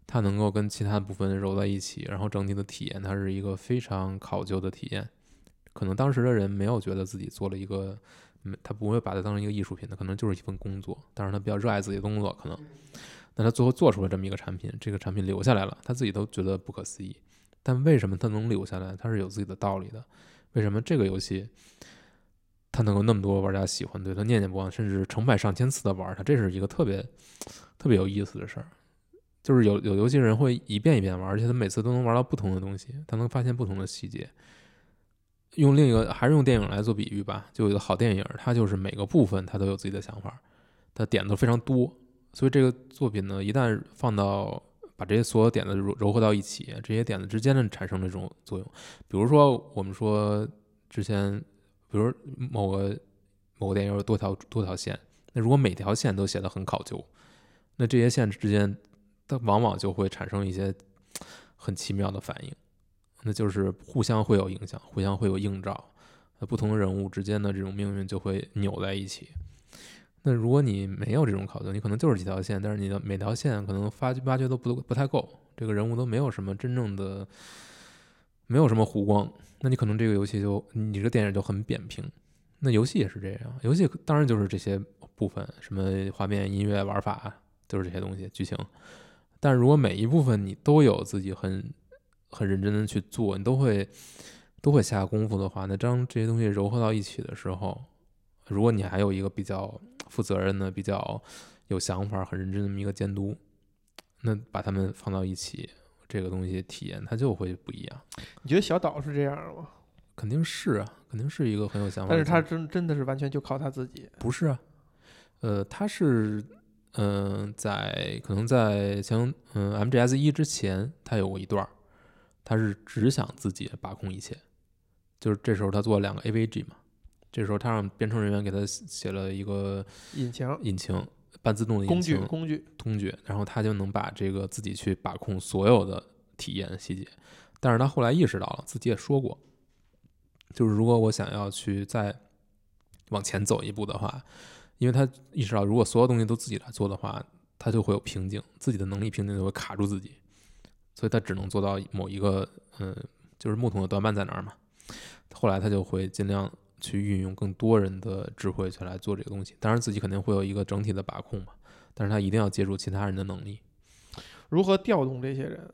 它能够跟其他部分揉在一起，然后整体的体验它是一个非常考究的体验。可能当时的人没有觉得自己做了一个，嗯他不会把它当成一个艺术品，他可能就是一份工作，但是他比较热爱自己的工作，可能，那他最后做出了这么一个产品，这个产品留下来了，他自己都觉得不可思议。但为什么他能留下来？他是有自己的道理的。为什么这个游戏他能够那么多玩家喜欢，对他念念不忘，甚至成百上千次的玩它？这是一个特别特别有意思的事儿。就是有有游戏人会一遍一遍玩，而且他每次都能玩到不同的东西，他能发现不同的细节。用另一个还是用电影来做比喻吧，就有一个好电影，它就是每个部分它都有自己的想法，它点都非常多，所以这个作品呢，一旦放到把这些所有点子揉揉合到一起，这些点子之间呢产生了这种作用。比如说我们说之前，比如某个某个电影有多条多条线，那如果每条线都写得很考究，那这些线之间它往往就会产生一些很奇妙的反应。那就是互相会有影响，互相会有映照，那不同的人物之间的这种命运就会扭在一起。那如果你没有这种考究，你可能就是几条线，但是你的每条线可能发挖掘都不不太够，这个人物都没有什么真正的，没有什么弧光，那你可能这个游戏就你这个电影就很扁平。那游戏也是这样，游戏当然就是这些部分，什么画面、音乐、玩法，就是这些东西，剧情。但如果每一部分你都有自己很很认真的去做，你都会都会下功夫的话，那当这些东西糅合到一起的时候，如果你还有一个比较负责任的、比较有想法、很认真的一个监督，那把它们放到一起，这个东西体验它就会不一样。你觉得小岛是这样吗？肯定是啊，肯定是一个很有想法。但是他真真的是完全就靠他自己。不是啊，呃，他是嗯、呃在可能在像嗯、MGS 一之前，他有过一段儿，他是只想自己把控一切，就是这时候他做了两个 AVG 嘛，这时候他让编程人员给他写了一个引擎、引擎半自动的工具、工具工具，然后他就能把这个自己去把控所有的体验细节。但是他后来意识到了，自己也说过，就是如果我想要去再往前走一步的话，因为他意识到，如果所有东西都自己来做的话，他就会有瓶颈，自己的能力瓶颈就会卡住自己，所以他只能做到某一个，嗯，就是木桶的短板在哪儿嘛。后来他就会尽量去运用更多人的智慧去来做这个东西，当然自己肯定会有一个整体的把控嘛，但是他一定要借助其他人的能力，如何调动这些人？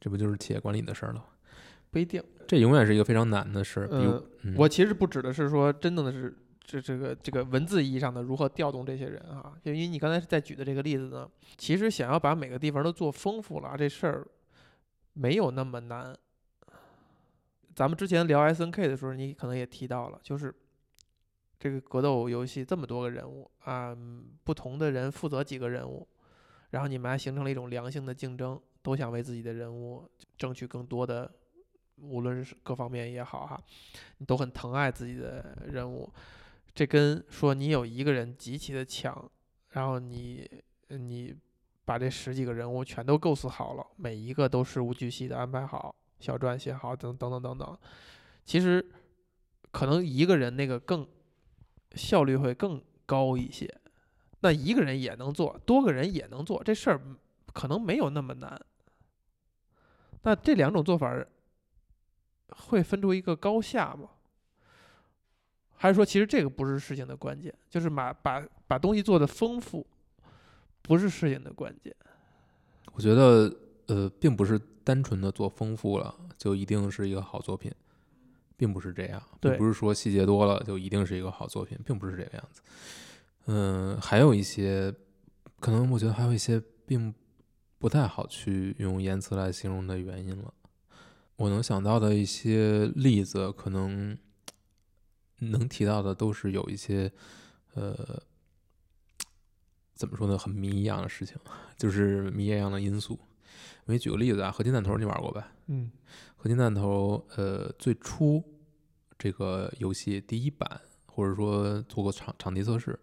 这不就是企业管理的事儿了吗？不一定。这永远是一个非常难的事儿。比如呃，嗯我其实不指的是说真正的是这这个这个文字意义上的如何调动这些人啊，就因为你刚才在举的这个例子呢，其实想要把每个地方都做丰富了，这事儿没有那么难。咱们之前聊 S N K 的时候，你可能也提到了，就是这个格斗游戏这么多个人物啊、不同的人负责几个人物，然后你们还形成了一种良性的竞争，都想为自己的人物争取更多的，无论是各方面也好哈，你都很疼爱自己的人物。这跟说你有一个人极其的强，然后你你把这十几个人物全都构思好了，每一个都事无巨细的安排好，小传写好，等等等等等。其实可能一个人那个更效率会更高一些。那一个人也能做，多个人也能做，这事儿可能没有那么难。那这两种做法会分出一个高下吗？还是说，其实这个不是事情的关键，就是把把把东西做的丰富，不是事情的关键。我觉得呃，并不是单纯的做丰富了就一定是一个好作品，并不是这样，并对不是说细节多了就一定是一个好作品，并不是这个样子。嗯、还有一些可能，我觉得还有一些并不太好去用言辞来形容的原因了。我能想到的一些例子，可能能提到的都是有一些呃，怎么说呢，很谜一样的事情，就是谜一样的因素。我给你举个例子啊，合金弹头你玩过吧？嗯合金弹头，呃，最初这个游戏第一版，或者说做过场场地测试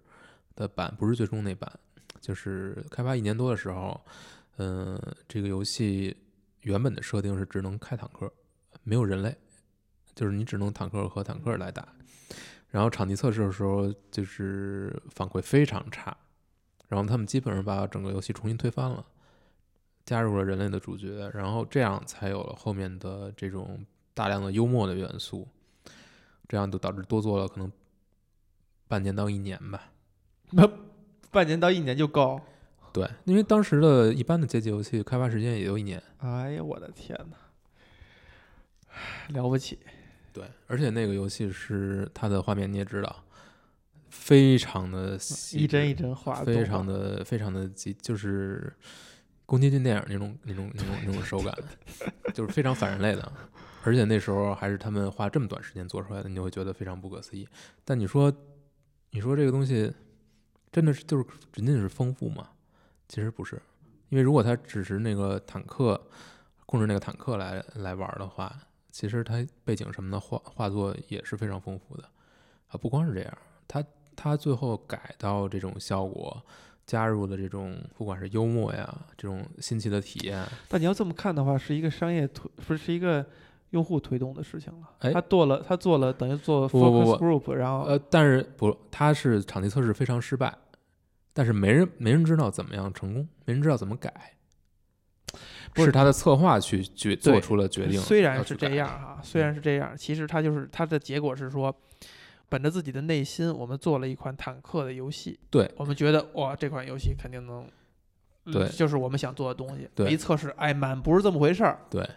的版，不是最终那版，就是开发一年多的时候，嗯、这个游戏原本的设定是只能开坦克，没有人类，就是你只能坦克和坦克来打。然后场地测试的时候，就是反馈非常差，然后他们基本上把整个游戏重新推翻了。加入了人类的主角，然后这样才有了后面的这种大量的幽默的元素，这样就导致多做了可能半年到一年吧。那 半年到一年就够。对，因为当时的一般的街机游戏开发时间也就一年。哎呀，我的天哪，了不起！对，而且那个游戏是它的画面你也知道，非常的细一帧一帧画，非常的非常的极，就是宫崎骏电影那种那种那种那种手感，就是非常反人类的。而且那时候还是他们花这么短时间做出来的，你就会觉得非常不可思议。但你说，你说这个东西真的是就是仅仅是丰富吗？其实不是，因为如果它只是那个坦克控制那个坦克来来玩的话，其实它背景什么的画画作也是非常丰富的啊。不光是这样，它它最后改到这种效果，加入的这种不管是幽默呀，这种新奇的体验，但你要这么看的话，是一个商业推，不是是一个用户推动的事情了。哎他做了，他做了，等于做不不 focus group，然后呃，但是不，他是场地测试非常失败，但是没人没人知道怎么样成功，没人知道怎么改，不是是他的策划去决做出了决定。虽然是这样哈，虽然是这样，其实他就是他的结果是说，本着自己的内心，我们做了一款坦克的游戏。对，我们觉得哇，这款游戏肯定能，嗯对就是我们想做的东西。对一测试，哎，满不是这么回事儿。对，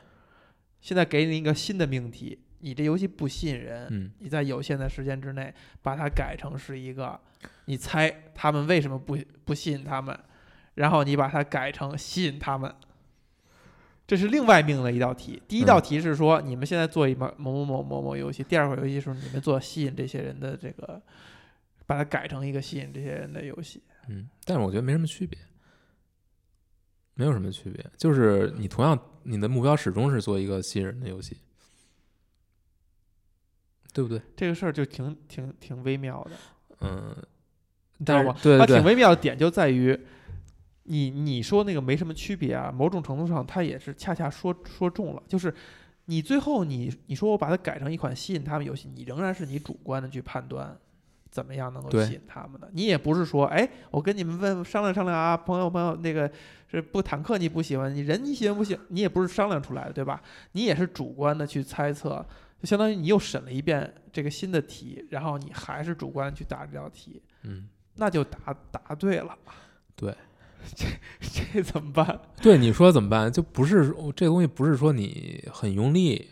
现在给你一个新的命题，你这游戏不吸引人，嗯，你在有限的时间之内把它改成是一个，你猜他们为什么不不吸引他们，然后你把它改成吸引他们。这是另外命的一道题。第一道嗯题是说，你们现在做一某某某某某某游戏；第二款游戏是你们做吸引这些人的这个，把它改成一个吸引这些人的游戏。嗯，但是我觉得没什么区别，没有什么区别，就是你同样你的目标始终是做一个吸引人的游戏，对不对？这个事儿就挺挺挺微妙的，嗯，你知道吗？对对对，它挺微妙的点就在于，你你说那个没什么区别啊，某种程度上它也是恰恰说说中了，就是你最后你你说我把它改成一款吸引他们游戏，你仍然是你主观的去判断。怎么样能够吸引他们的？你也不是说，哎，我跟你们问商量商量啊，朋友朋友，那个是不坦克你不喜欢，你人你喜欢不喜欢？你也不是商量出来的，对吧？你也是主观的去猜测，就相当于你又审了一遍这个新的题，然后你还是主观去答这道题，嗯，那就答答对了。对，这这怎么办？对，你说怎么办？就不是这个东西，不是说你很用力，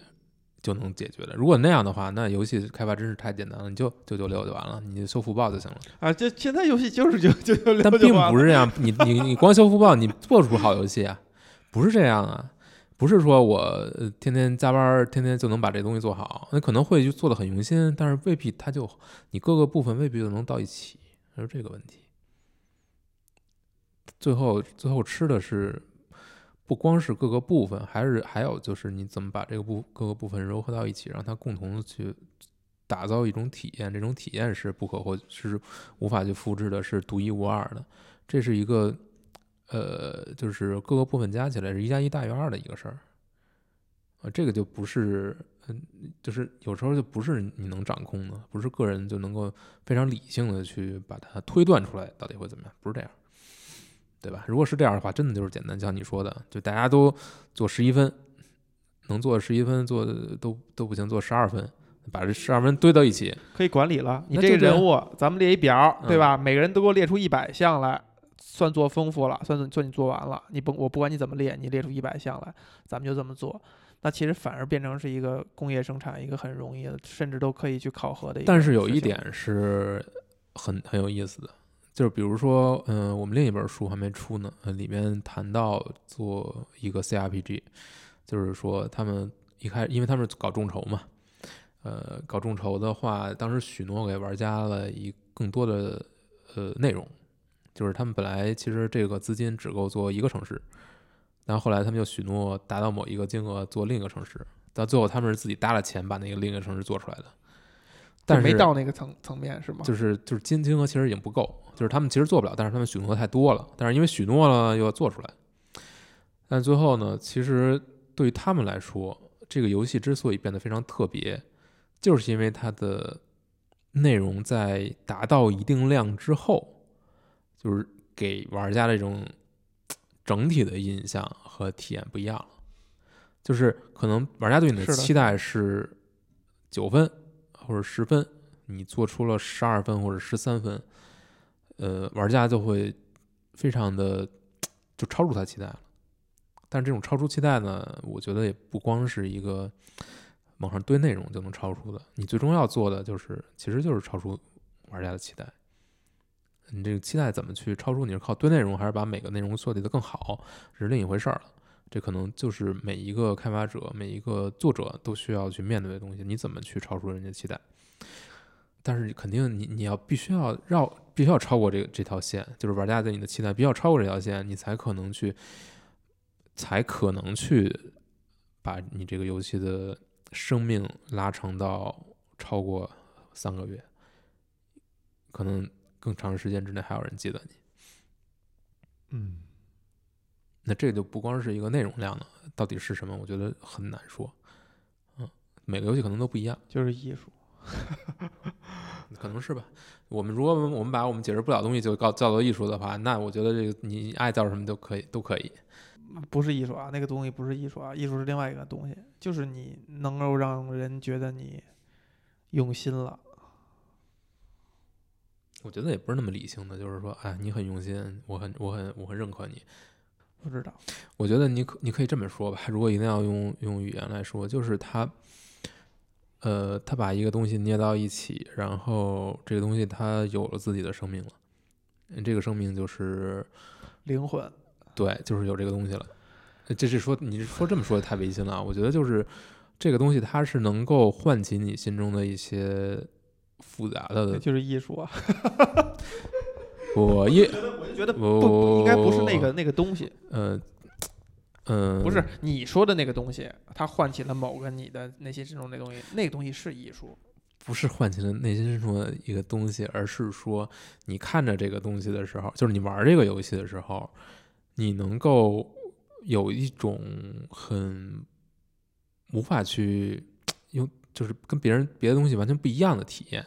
就能解决的。如果那样的话，那游戏开发真是太简单了，你就九九六就完了，你就修复报就行了。啊，这现在游戏就是九九九六，但并不是这样，你你你光修复报，你做出好游戏啊？不是这样啊，不是说我呃天天加班，天天就能把这东西做好，那可能会就做的很用心，但是未必它就你各个部分未必就能到一起，是这个问题。最后最后吃的是不光是各个部分，还是还有就是你怎么把这个部各个部分糅合到一起，让它共同的去打造一种体验，这种体验是不可或是无法去复制的，是独一无二的，这是一个。呃，就是各个部分加起来是一加一大于二的一个事儿，啊，这个就不是，嗯，就是有时候就不是你能掌控的，不是个人就能够非常理性的去把它推断出来到底会怎么样，不是这样，对吧？如果是这样的话，真的就是简单，像你说的，就大家都做十一分，能做十一分，做都都不行，做十二分，把这十二分堆到一起，可以管理了。你这个人物，咱们列一表，对吧？每个人都给我列出一百项来。算做丰富了，算算你做完了，你不我不管你怎么列，你列出一百项来，咱们就这么做。那其实反而变成是一个工业生产，一个很容易的，甚至都可以去考核的。但是有一点是很很有意思的，就是比如说，嗯，我们另一本书还没出呢，里面谈到做一个 CRPG，就是说他们一开，因为他们搞众筹嘛，呃，搞众筹的话，当时许诺给玩家了一更多的呃内容。就是他们本来其实这个资金只够做一个城市，但后来他们又许诺达到某一个金额做另一个城市，到最后他们是自己搭了钱把那个另一个城市做出来的，但是没到那个层层面是吗？就是就是金金额其实已经不够，就是他们其实做不了，但是他们许诺太多了，但是因为许诺了又要做出来，但最后呢，其实对于他们来说，这个游戏之所以变得非常特别，就是因为它的内容在达到一定量之后。就是给玩家的这种 整体的印象和体验不一样了，就是可能玩家对你的期待是九分或者十分，你做出了十二分或者十三分，呃，玩家就会非常的就超出他期待了。但这种超出期待呢，我觉得也不光是一个往上堆内容就能超出的，你最终要做的就是其实就是超出玩家的期待。你这个期待怎么去超出？你是靠堆内容，还是把每个内容设计的更好，是另一回事儿了。这可能就是每一个开发者、每一个作者都需要去面对的东西。你怎么去超出人家期待？但是肯定你你要必须要绕，必须要超过这个这条线，就是玩家对你的期待，必须要超过这条线，你才可能去，才可能去把你这个游戏的生命拉长到超过三个月，可能。更长时间之内还有人记得你，嗯，那这就不光是一个内容量了，到底是什么？我觉得很难说，嗯，每个游戏可能都不一样，就是艺术，可能是吧。我们如果我们把我们解释不了东西就叫叫做艺术的话，那我觉得这个你爱叫什么都可以，都可以。不是艺术啊，那个东西不是艺术啊，艺术是另外一个东西，就是你能够让人觉得你用心了。我觉得也不是那么理性的，就是说，哎，你很用心，我很、我很、我很认可你。不知道，我觉得你可你可以这么说吧，如果一定要用用语言来说，就是他，呃，他把一个东西捏到一起，然后这个东西它有了自己的生命了，这个生命就是灵魂，对，就是有这个东西了。这是说你说这么说太违心了，我觉得就是这个东西它是能够唤起你心中的一些。复杂的，就是艺术啊！我一，我就觉得不不应该不是那个那个东西。呃，嗯，不是你说的那个东西，它唤起了某个你的内心深处那东西，那个东西是艺术，不是唤起了内心深处的一个东西，而是说你看着这个东西的时候，就是你玩这个游戏的时候，你能够有一种很无法去用。就是跟别人别的东西完全不一样的体验。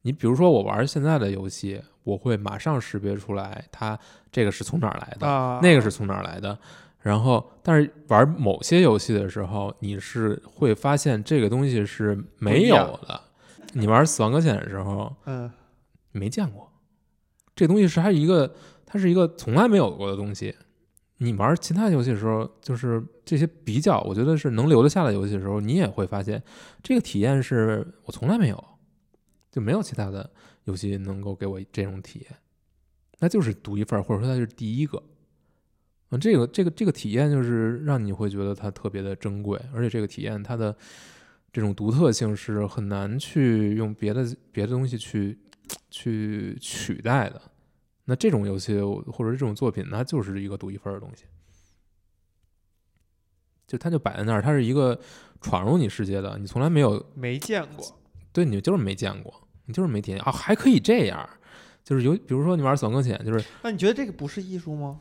你比如说，我玩现在的游戏，我会马上识别出来，它这个是从哪儿来的，那个是从哪儿来的。然后，但是玩某些游戏的时候，你是会发现这个东西是没有的。你玩《死亡搁浅》的时候，嗯，没见过这东西是它一个，它是一个从来没有过的东西。你玩其他游戏的时候，就是这些比较，我觉得是能留得下的游戏的时候，你也会发现这个体验是我从来没有，就没有其他的游戏能够给我这种体验，那就是独一份，或者说它是第一个。嗯，这个这个这个体验就是让你会觉得它特别的珍贵，而且这个体验它的这种独特性是很难去用别的别的东西去去取代的。那这种游戏或者这种作品，它就是一个独一份的东西，就它就摆在那儿，它是一个闯入你世界的，你从来没有没见过，对你就是没见过，你就是没体验啊，还可以这样，就是有比如说你玩《死亡搁浅》，就是那你觉得这个不是艺术吗？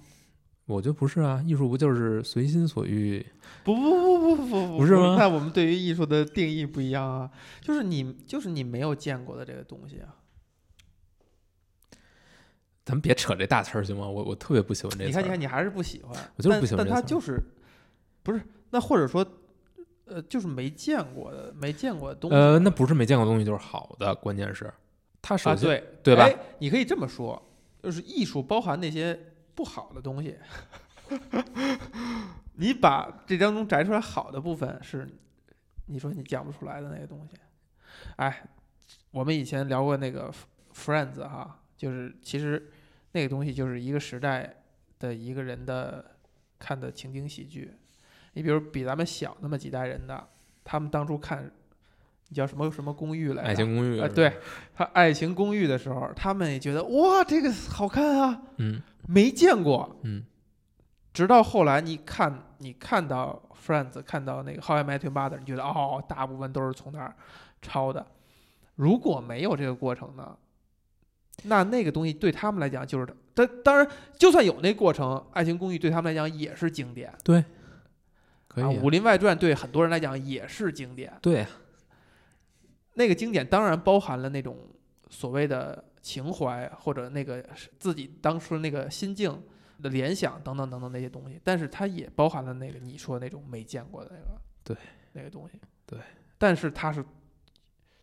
我觉得不是啊，艺术不就是随心所欲？不不不不不不不是吗那我们对于艺术的定义不一样啊，就是你就是你没有见过的这个东西啊。咱们别扯这大词儿行吗？我我特别不喜欢这词儿。你看，你看，你还是不喜欢，我就是但但不喜欢这词儿他就是不是那或者说呃，就是没见过的没见过的东西。呃，那不是没见过东西就是好的，关键是它首啊，先、对对吧哎你可以这么说，就是艺术包含那些不好的东西，你把这当中摘出来好的部分是，你说你讲不出来的那个东西。哎，我们以前聊过那个 Friends 哈，就是其实那个东西就是一个时代的一个人的看的情景喜剧。你比如比咱们小那么几代人的，他们当初看，叫什么什么公寓来着？爱情公寓啊，对，他《爱情公寓》的时候，他们也觉得哇，这个好看啊，嗯没见过。嗯直到后来，你看，你看到《Friends》，看到那个《How I Met Your Mother》，你觉得哦，大部分都是从那儿抄的。如果没有这个过程呢，那那个东西对他们来讲就是，但当然，就算有那过程，《爱情公寓》对他们来讲也是经典。对，可以啊、《武林外传》对很多人来讲也是经典。对啊那个经典当然包含了那种所谓的情怀，或者那个是自己当初那个心境的联想等等等等那些东西，但是它也包含了那个你说那种没见过的那个对那个东西。对，但是它是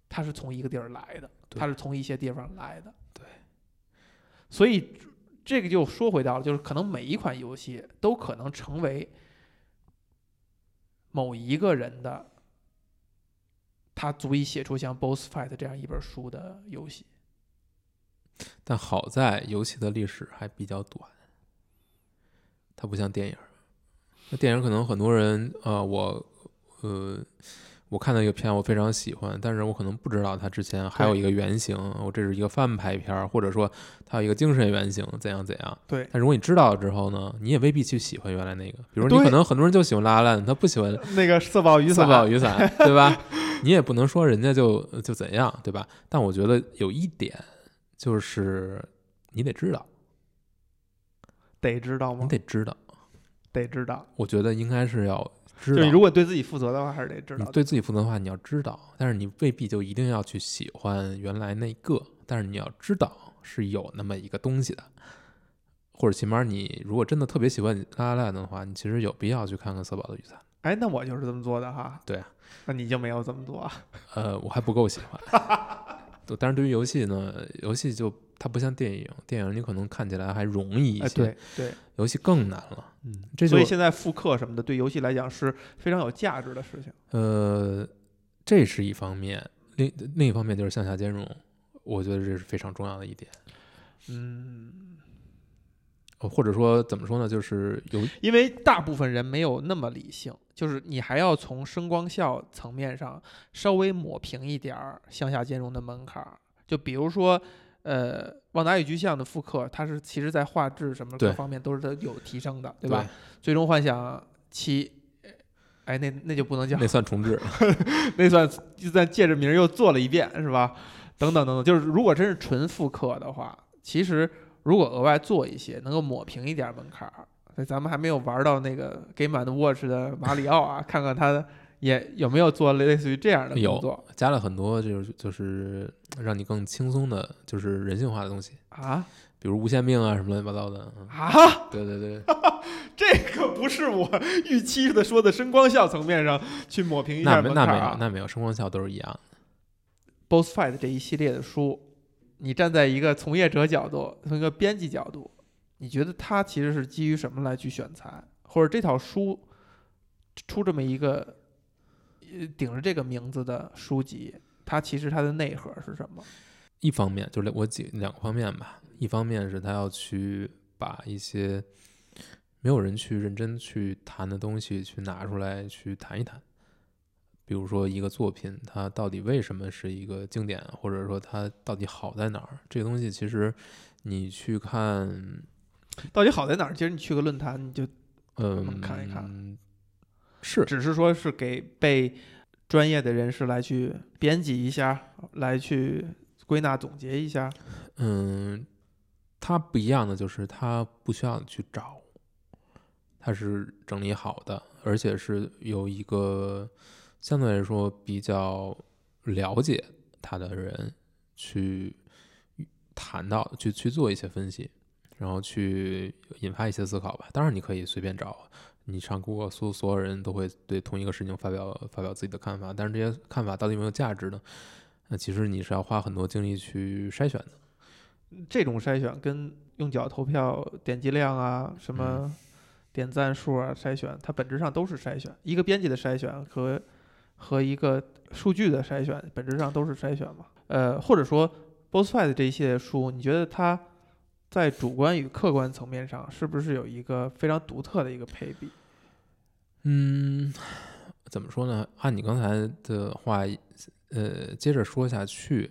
它是从一个地儿来的，对它是从一些地方来的。对，所以这个就说回到了，就是可能每一款游戏都可能成为某一个人的。它足以写出像《Boss Fight》这样一本书的游戏。但好在游戏的历史还比较短，它不像电影。那电影可能很多人，呃，我，呃，我看到一个片，我非常喜欢，但是我可能不知道它之前还有一个原型，我这是一个翻拍片儿，或者说它有一个精神原型，怎样怎样。对，但如果你知道了之后呢，你也未必去喜欢原来那个。比如你可能很多人就喜欢拉拉烂，他不喜欢那个色宝雨伞，色，宝雨伞，对吧？你也不能说人家就就怎样，对吧？但我觉得有一点就是你得知道，得知道吗？你得知道。得知道。我觉得应该是要知道。如果对自己负责的话，还是得知道。你对自己负责的话，你要知道，但是你未必就一定要去喜欢原来那个，但是你要知道是有那么一个东西的，或者起码你如果真的特别喜欢拉拉烂的话，你其实有必要去看看色宝的雨伞。哎，那我就是这么做的哈。对啊，那你就没有这么做啊？呃，我还不够喜欢。对但是对于游戏呢，游戏就它不像电影，电影你可能看起来还容易一哎，些，对对，游戏更难了。嗯，这所以现在复刻什么的，对游戏来讲是非常有价值的事情。呃，这是一方面，另另一方面就是向下兼容，我觉得这是非常重要的一点。嗯，呃或者说怎么说呢，就是有因为大部分人没有那么理性，就是你还要从声光效层面上稍微抹平一点儿向下兼容的门槛儿。就比如说，呃，《旺达与巨像》的复刻，它是其实在画质什么各方面都是它有提升的，对对吧？最终幻想七，哎，那那就不能叫那算重置，那算就算借着名儿又做了一遍，是吧？等等等等，就是如果真是纯复刻的话，其实如果额外做一些，能够抹平一点门槛儿。所以咱们还没有玩到那个 Game and Watch 的马里奥啊，看看他也有没有做类似于这样的工有作加了很多就是就是让你更轻松的，就是人性化的东西，啊比如无限命啊什么乱七八糟的。嗯啊！对 对对，这个不是我预期的说的声光效层面上去抹平一下那没那没有。那没有，声光效都是一样的。Boss Fight 这一系列的书，你站在一个从业者角度，从一个编辑角度，你觉得它其实是基于什么来去选材，或者这套书出这么一个呃顶着这个名字的书籍，它其实它的内核是什么？一方面就是我几两个方面吧，一方面是他要去把一些没有人去认真去谈的东西去拿出来去谈一谈，比如说一个作品它到底为什么是一个经典，或者说它到底好在哪儿？这个东西其实你去看，到底好在哪儿？其实你去个论坛，你就嗯，看一看是只是说是给被专业的人士来去编辑一下，来去归纳总结一下。嗯，它不一样的就是它不需要你去找，它是整理好的，而且是有一个相对来说比较了解它的人去谈到，去去做一些分析，然后去引发一些思考吧。当然，你可以随便找，你上 Google 搜，所有人都会对同一个事情发表发表自己的看法，但是这些看法到底有没有价值呢？那其实你是要花很多精力去筛选的。这种筛选跟用脚投票、点击量啊、什么点赞数啊筛选，它本质上都是筛选。一个编辑的筛选和和一个数据的筛选，本质上都是筛选嘛。呃，或者说 Both Side 这一系列书，你觉得它在主观与客观层面上，是不是有一个非常独特的一个配比？嗯，怎么说呢？按你刚才的话，呃，接着说下去，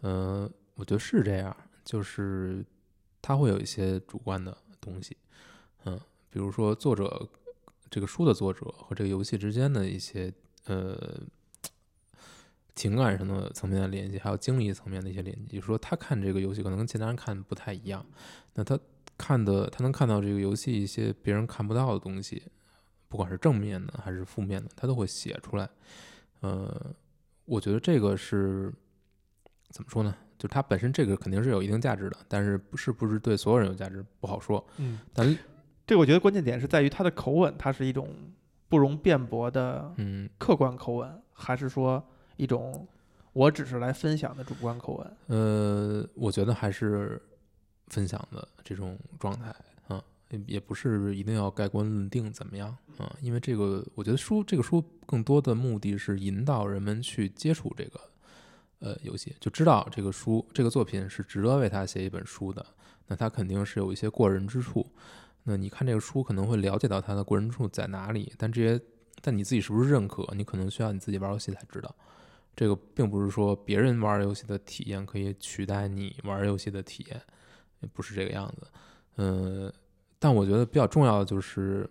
呃，我觉得是这样，就是他会有一些主观的东西，嗯，比如说作者这个书的作者和这个游戏之间的一些呃情感上的层面的联系，还有经历层面的一些联系。就是说，他看这个游戏可能跟其他人看不太一样，那他看的他能看到这个游戏一些别人看不到的东西。不管是正面的还是负面的，他都会写出来。呃，我觉得这个是怎么说呢？就它本身这个肯定是有一定价值的，但是不是不是对所有人有价值不好说。嗯，但这个我觉得关键点是在于它的口吻，它是一种不容辩驳的嗯客观口吻，还是说一种我只是来分享的主观口吻？呃，我觉得还是分享的这种状态啊，也不是一定要盖棺论定怎么样啊，因为这个我觉得书这个书更多的目的是引导人们去接触这个呃游戏，就知道这个书这个作品是值得为他写一本书的，那他肯定是有一些过人之处。那你看这个书可能会了解到它的过人之处在哪里，但这些但你自己是不是认可，你可能需要你自己玩游戏才知道。这个并不是说别人玩游戏的体验可以取代你玩游戏的体验，也不是这个样子。嗯，但我觉得比较重要的就是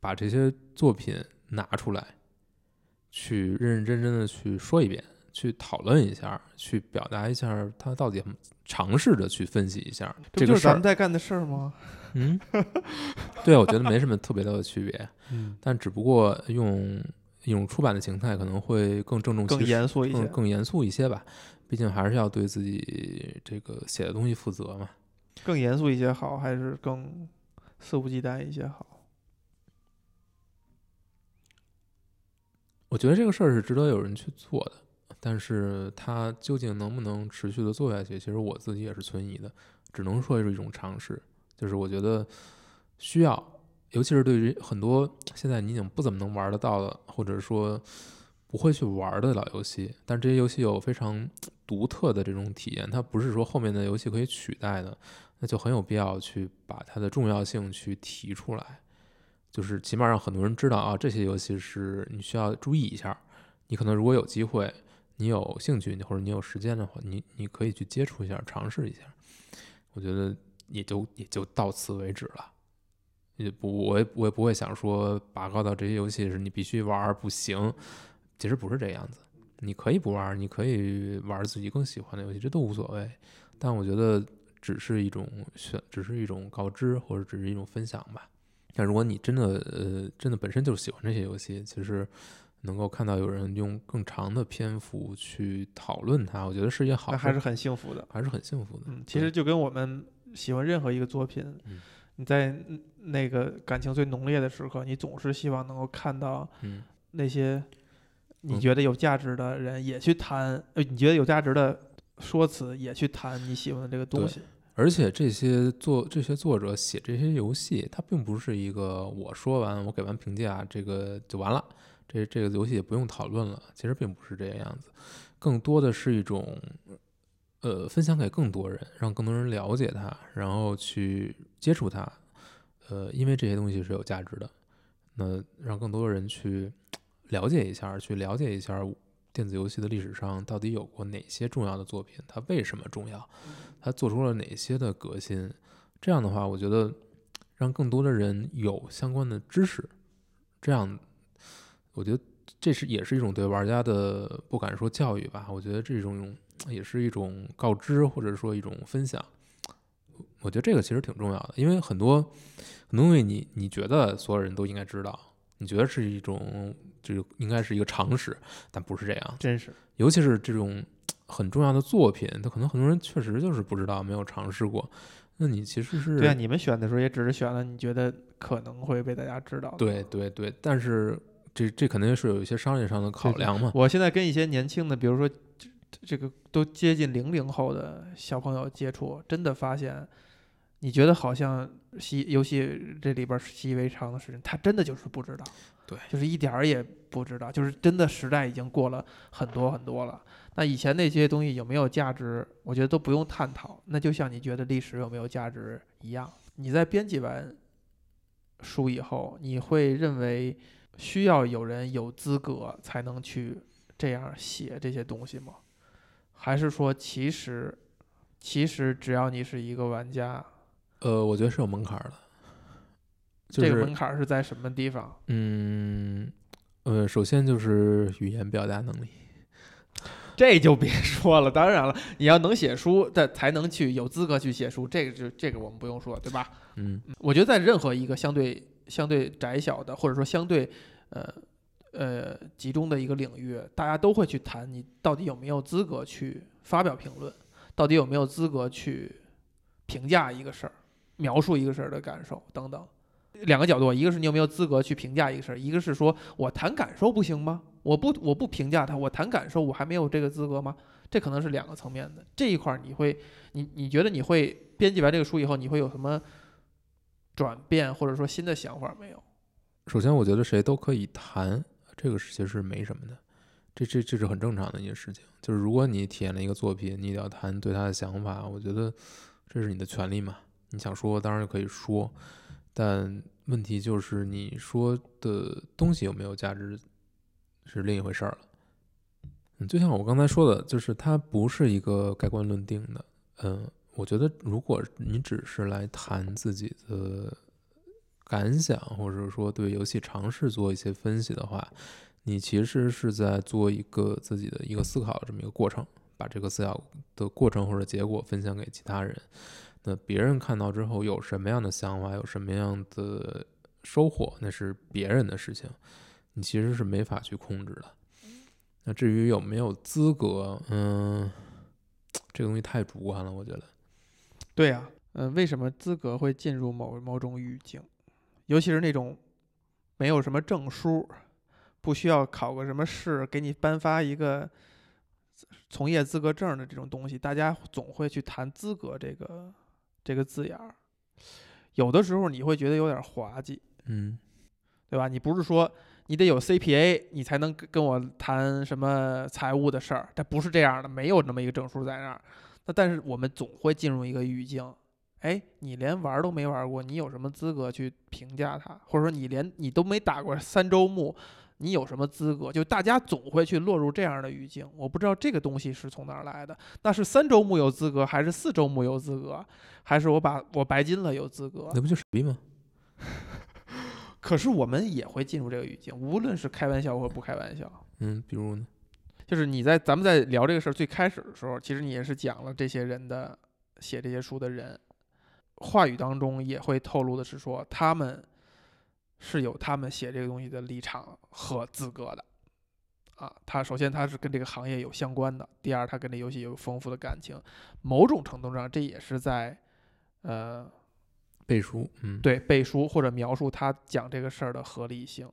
把这些作品拿出来，去认认真真的去说一遍，去讨论一下，去表达一下他到底尝试着去分析一下这不就是咱们。在干的事儿吗？嗯，对，我觉得没什么特别大的区别，嗯，但只不过用一种出版的形态可能会更郑重其更。严肃一些。更更严肃一些吧，毕竟还是要对自己这个写的东西负责嘛。更严肃一些好，还是更肆无忌惮一些好？我觉得这个事儿是值得有人去做的，但是它究竟能不能持续的做下去，其实我自己也是存疑的，只能说是一种尝试。就是我觉得需要，尤其是对于很多现在你已经不怎么能玩得到的，或者说不会去玩的老游戏，但这些游戏有非常独特的这种体验，它不是说后面的游戏可以取代的，那就很有必要去把它的重要性去提出来。就是起码让很多人知道啊，这些游戏是你需要注意一下。你可能如果有机会，你有兴趣或者你有时间的话，你你可以去接触一下，尝试一下。我觉得也就也就到此为止了。也不，我也我也不会想说拔高到这些游戏是你必须玩不行，其实不是这样子。你可以不玩，你可以玩自己更喜欢的游戏，这都无所谓。但我觉得只是一种选，只是一种告知或者只是一种分享吧。但如果你真的呃真的本身就喜欢这些游戏，其实能够看到有人用更长的篇幅去讨论它，我觉得是一件好事，那还是很幸福的。还是很幸福的。嗯，其实就跟我们喜欢任何一个作品，嗯你在那个感情最浓烈的时刻，你总是希望能够看到嗯那些你嗯觉得有价值的人也去谈，呃，你觉得有价值的说辞也去谈你喜欢的这个东西。而且这些作这些作者写这些游戏，它并不是一个我说完我给完评价这个就完了，这这个游戏也不用讨论了。其实并不是这个样子，更多的是一种呃分享给更多人，让更多人了解它，然后去接触它。呃，因为这些东西是有价值的，那让更多人去了解一下，去了解一下电子游戏的历史上到底有过哪些重要的作品，它为什么重要，它做出了哪些的革新。这样的话，我觉得让更多的人有相关的知识，这样，我觉得这是也是一种对玩家的不敢说教育吧，我觉得这种也是一种告知或者说一种分享。我觉得这个其实挺重要的，因为很多很多东西你你觉得所有人都应该知道，你觉得是一种这个应该是一个常识，但不是这样，真是，尤其是这种很重要的作品，他可能很多人确实就是不知道，没有尝试过。那你其实是对啊，你们选的时候也只是选了你觉得可能会被大家知道。对对对，但是这这肯定是有一些商业上的考量嘛。我现在跟一些年轻的，比如说这个都接近零零后的小朋友接触，真的发现。你觉得好像习游戏这里边习以为常的事情，他真的就是不知道，对，就是一点儿也不知道，就是真的时代已经过了很多很多了。那以前那些东西有没有价值，我觉得都不用探讨。那就像你觉得历史有没有价值一样，你在编辑完书以后，你会认为需要有人有资格才能去这样写这些东西吗？还是说其实其实只要你是一个玩家？呃，我觉得是有门槛的。这个门槛是在什么地方？嗯，呃，首先就是语言表达能力。这就别说了，当然了，你要能写书，的才能去有资格去写书。这个就这个我们不用说，对吧？嗯，我觉得在任何一个相对相对窄小的，或者说相对呃呃集中的一个领域，大家都会去谈你到底有没有资格去发表评论，到底有没有资格去评价一个事儿。描述一个事儿的感受等等，两个角度，一个是你有没有资格去评价一个事儿，一个是说我谈感受不行吗？我不我不评价他，我谈感受，我还没有这个资格吗？这可能是两个层面的。这一块儿你会，你你觉得你会编辑完这个书以后，你会有什么转变或者说新的想法没有？首先，我觉得谁都可以谈，这个其实是没什么的，这这这是很正常的一件事情。就是如果你体验了一个作品，你要谈对他的想法，我觉得这是你的权利嘛。你想说，当然就可以说，但问题就是你说的东西有没有价值，是另一回事儿了。嗯，就像我刚才说的，就是它不是一个盖棺论定的。嗯，我觉得如果你只是来谈自己的感想，或者说对游戏尝试做一些分析的话，你其实是在做一个自己的一个思考这么一个过程，把这个思考的过程或者结果分享给其他人。那别人看到之后有什么样的想法，有什么样的收获，那是别人的事情，你其实是没法去控制的。那至于有没有资格，嗯，这个东西太主观了，我觉得。对呀，嗯，为什么资格会进入某某种语境？尤其是那种没有什么证书，不需要考个什么试，给你颁发一个从业资格证的这种东西，大家总会去谈资格这个。这个字眼儿，有的时候你会觉得有点滑稽，嗯，对吧？你不是说你得有 CPA，你才能跟我谈什么财务的事儿，这不是这样的，没有那么一个证书在那儿。那但是我们总会进入一个语境，哎，你连玩都没玩过，你有什么资格去评价它？或者说你连你都没打过三周目？你有什么资格？就大家总会去落入这样的语境。我不知道这个东西是从哪儿来的。那是三周目有资格，还是四周目有资格，还是我把我白金了有资格？那不就傻逼吗？可是我们也会进入这个语境，无论是开玩笑或不开玩笑。嗯，比如呢？就是你在咱们在聊这个事儿最开始的时候，其实你也是讲了这些人的写这些书的人，话语当中也会透露的是说他们。是有他们写这个东西的立场和资格的，啊，他首先他是跟这个行业有相关的，第二他跟这游戏有丰富的感情，某种程度上这也是在，呃，背书，嗯，对，背书或者描述他讲这个事儿的合理性。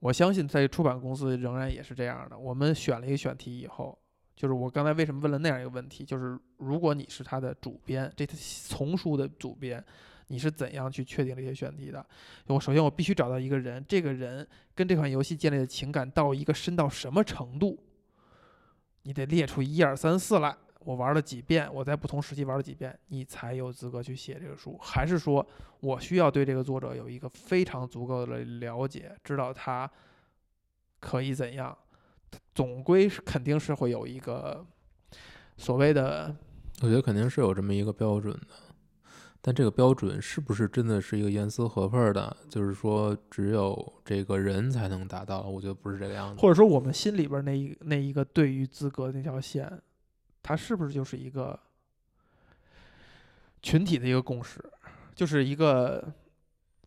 我相信在出版公司仍然也是这样的。我们选了一个选题以后，就是我刚才为什么问了那样一个问题，就是如果你是他的主编，这丛书的主编，你是怎样去确定这些选题的？我首先我必须找到一个人，这个人跟这款游戏建立的情感到一个深到什么程度？你得列出一二三四来，我玩了几遍，我在不同时期玩了几遍，你才有资格去写这个书。还是说我需要对这个作者有一个非常足够的了解，知道他可以怎样？总归是肯定是会有一个所谓的，我觉得肯定是有这么一个标准的，但这个标准是不是真的是一个严丝合缝的？就是说只有这个人才能达到？我觉得不是这个样子。或者说我们心里边那一那一个对于资格那条线，它是不是就是一个群体的一个共识，就是一个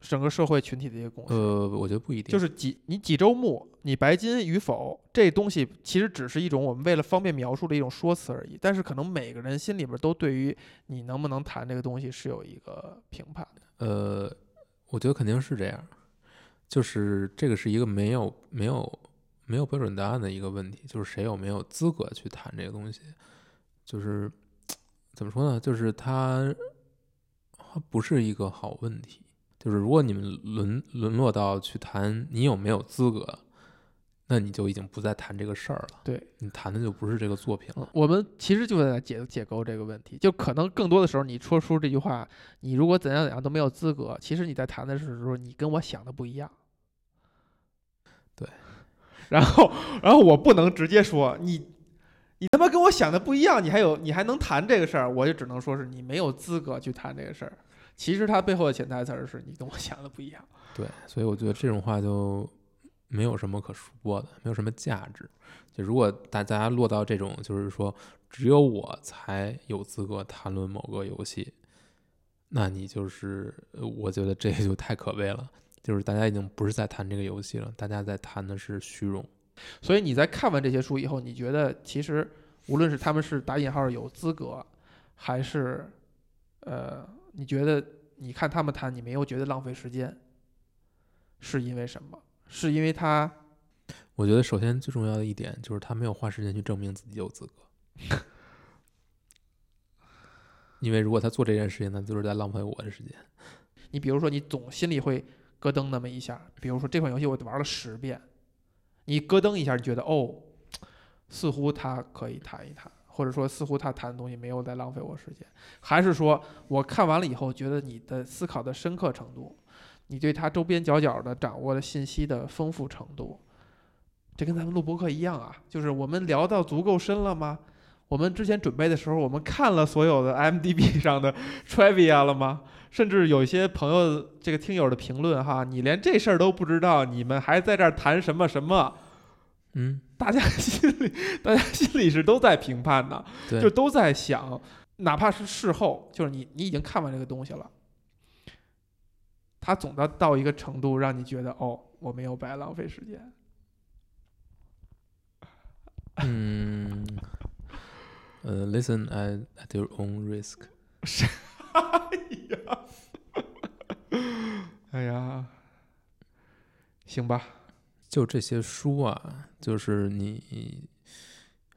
整个社会群体的一个共识？呃，我觉得不一定，就是几你几周目，你白金与否，这东西其实只是一种我们为了方便描述的一种说辞而已。但是可能每个人心里边都对于你能不能谈这个东西是有一个评判的。呃，我觉得肯定是这样，就是这个是一个没有没有没有标准答案的一个问题，就是谁有没有资格去谈这个东西，就是 怎么说呢？就是它它不是一个好问题。就是如果你们沦沦落到去谈你有没有资格，那你就已经不再谈这个事儿了。对你谈的就不是这个作品了。我们其实就在解解构这个问题，就可能更多的时候，你说出这句话，你如果怎样怎样都没有资格，其实你在谈的是时候，你跟我想的不一样。对，然后，然后我不能直接说你，你他妈跟我想的不一样，你还有你还能谈这个事儿，我就只能说是你没有资格去谈这个事儿。其实它背后的潜台词是你跟我想的不一样。对，所以我觉得这种话就没有什么可说的，没有什么价值。就如果大家落到这种，就是说只有我才有资格谈论某个游戏，那你就是我觉得这就太可悲了。就是大家已经不是在谈这个游戏了，大家在谈的是虚荣。所以你在看完这些书以后，你觉得其实无论是他们是打引号有资格，还是呃。你觉得你看他们谈，你没有觉得浪费时间，是因为什么？是因为他？我觉得首先最重要的一点就是他没有花时间去证明自己有资格，因为如果他做这件事情，那就是在浪费我的时间。你比如说，你总心里会咯噔那么一下，比如说这款游戏我玩了十遍，你咯噔一下，你觉得哦，似乎他可以谈一谈。或者说，似乎他谈的东西没有在浪费我时间，还是说我看完了以后，觉得你的思考的深刻程度，你对他周边角角的掌握的信息的丰富程度，这跟咱们录播课一样啊，就是我们聊到足够深了吗？我们之前准备的时候，我们看了所有的 m d b 上的 trivia 了吗？甚至有些朋友这个听友的评论哈，你连这事儿都不知道，你们还在这儿谈什么什么？嗯。大家心里，大家心里是都在评判的，就都在想，哪怕是事后，就是你你已经看完这个东西了，他总的到一个程度，让你觉得哦，我没有白浪费时间。嗯，呃，listen at at your own risk。哎呀，哎呀，行吧。就这些书啊，就是你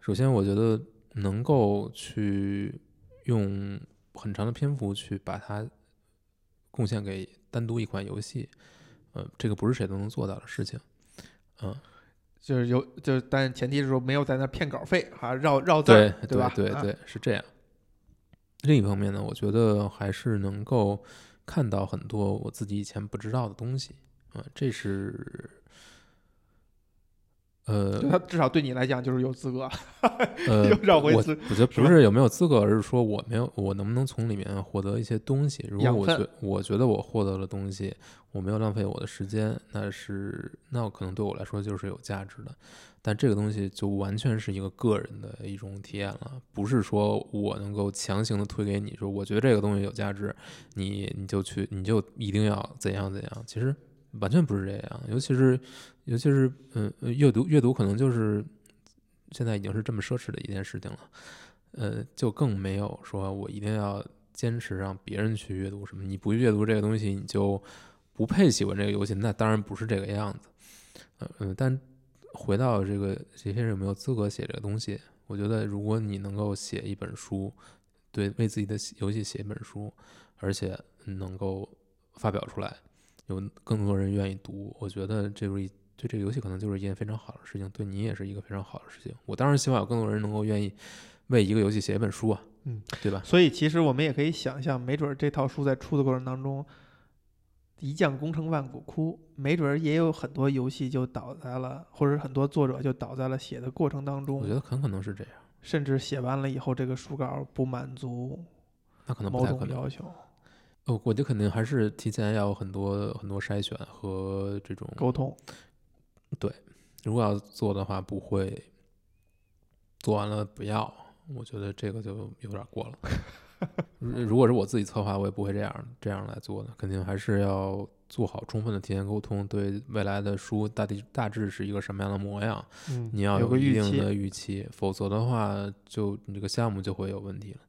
首先，我觉得能够去用很长的篇幅去把它贡献给单独一款游戏，呃，这个不是谁都能做到的事情，嗯，就是有，就是但前提是说没有在那骗稿费哈，绕绕字儿，对吧？对对，是这样。另一方面呢，我觉得还是能够看到很多我自己以前不知道的东西，啊，这是。呃，他至少对你来讲就是有资格。呃，绕回我我觉得不是有没有资格，而是说我没有，我能不能从里面获得一些东西。如果我觉我觉得我获得了东西，我没有浪费我的时间，那是那可能对我来说就是有价值的。但这个东西就完全是一个个人的一种体验了，不是说我能够强行的推给你说，我觉得这个东西有价值，你你就去，你就一定要怎样怎样。其实。完全不是这样，尤其是，尤其是，嗯，阅读阅读可能就是现在已经是这么奢侈的一件事情了，呃，就更没有说我一定要坚持让别人去阅读什么，你不阅读这个东西，你就不配喜欢这个游戏，那当然不是这个样子，嗯嗯，但回到这个这些人有没有资格写这个东西，我觉得如果你能够写一本书，对，为自己的游戏写一本书，而且能够发表出来，有更多人愿意读，我觉得这一对这个游戏可能就是一件非常好的事情，对你也是一个非常好的事情。我当然希望有更多人能够愿意为一个游戏写一本书啊，嗯，对吧？所以其实我们也可以想象，没准儿这套书在出的过程当中，一将功成万骨枯，没准儿也有很多游戏就倒在了，或者很多作者就倒在了写的过程当中我觉，得很可能是这样，甚至写完了以后，这个书稿不满足那可能不某太可能。种要求，哦，我觉得肯定还是提前要有很多很多筛选和这种沟通。对如果要做的话，不会做完了不要，我觉得这个就有点过了。如如果是我自己策划，我也不会这样这样来做的，肯定还是要做好充分的提前沟通，对未来的书大体大致是一个什么样的模样，嗯，你要有个预期。一定的预期，否则的话，就你这个项目就会有问题了。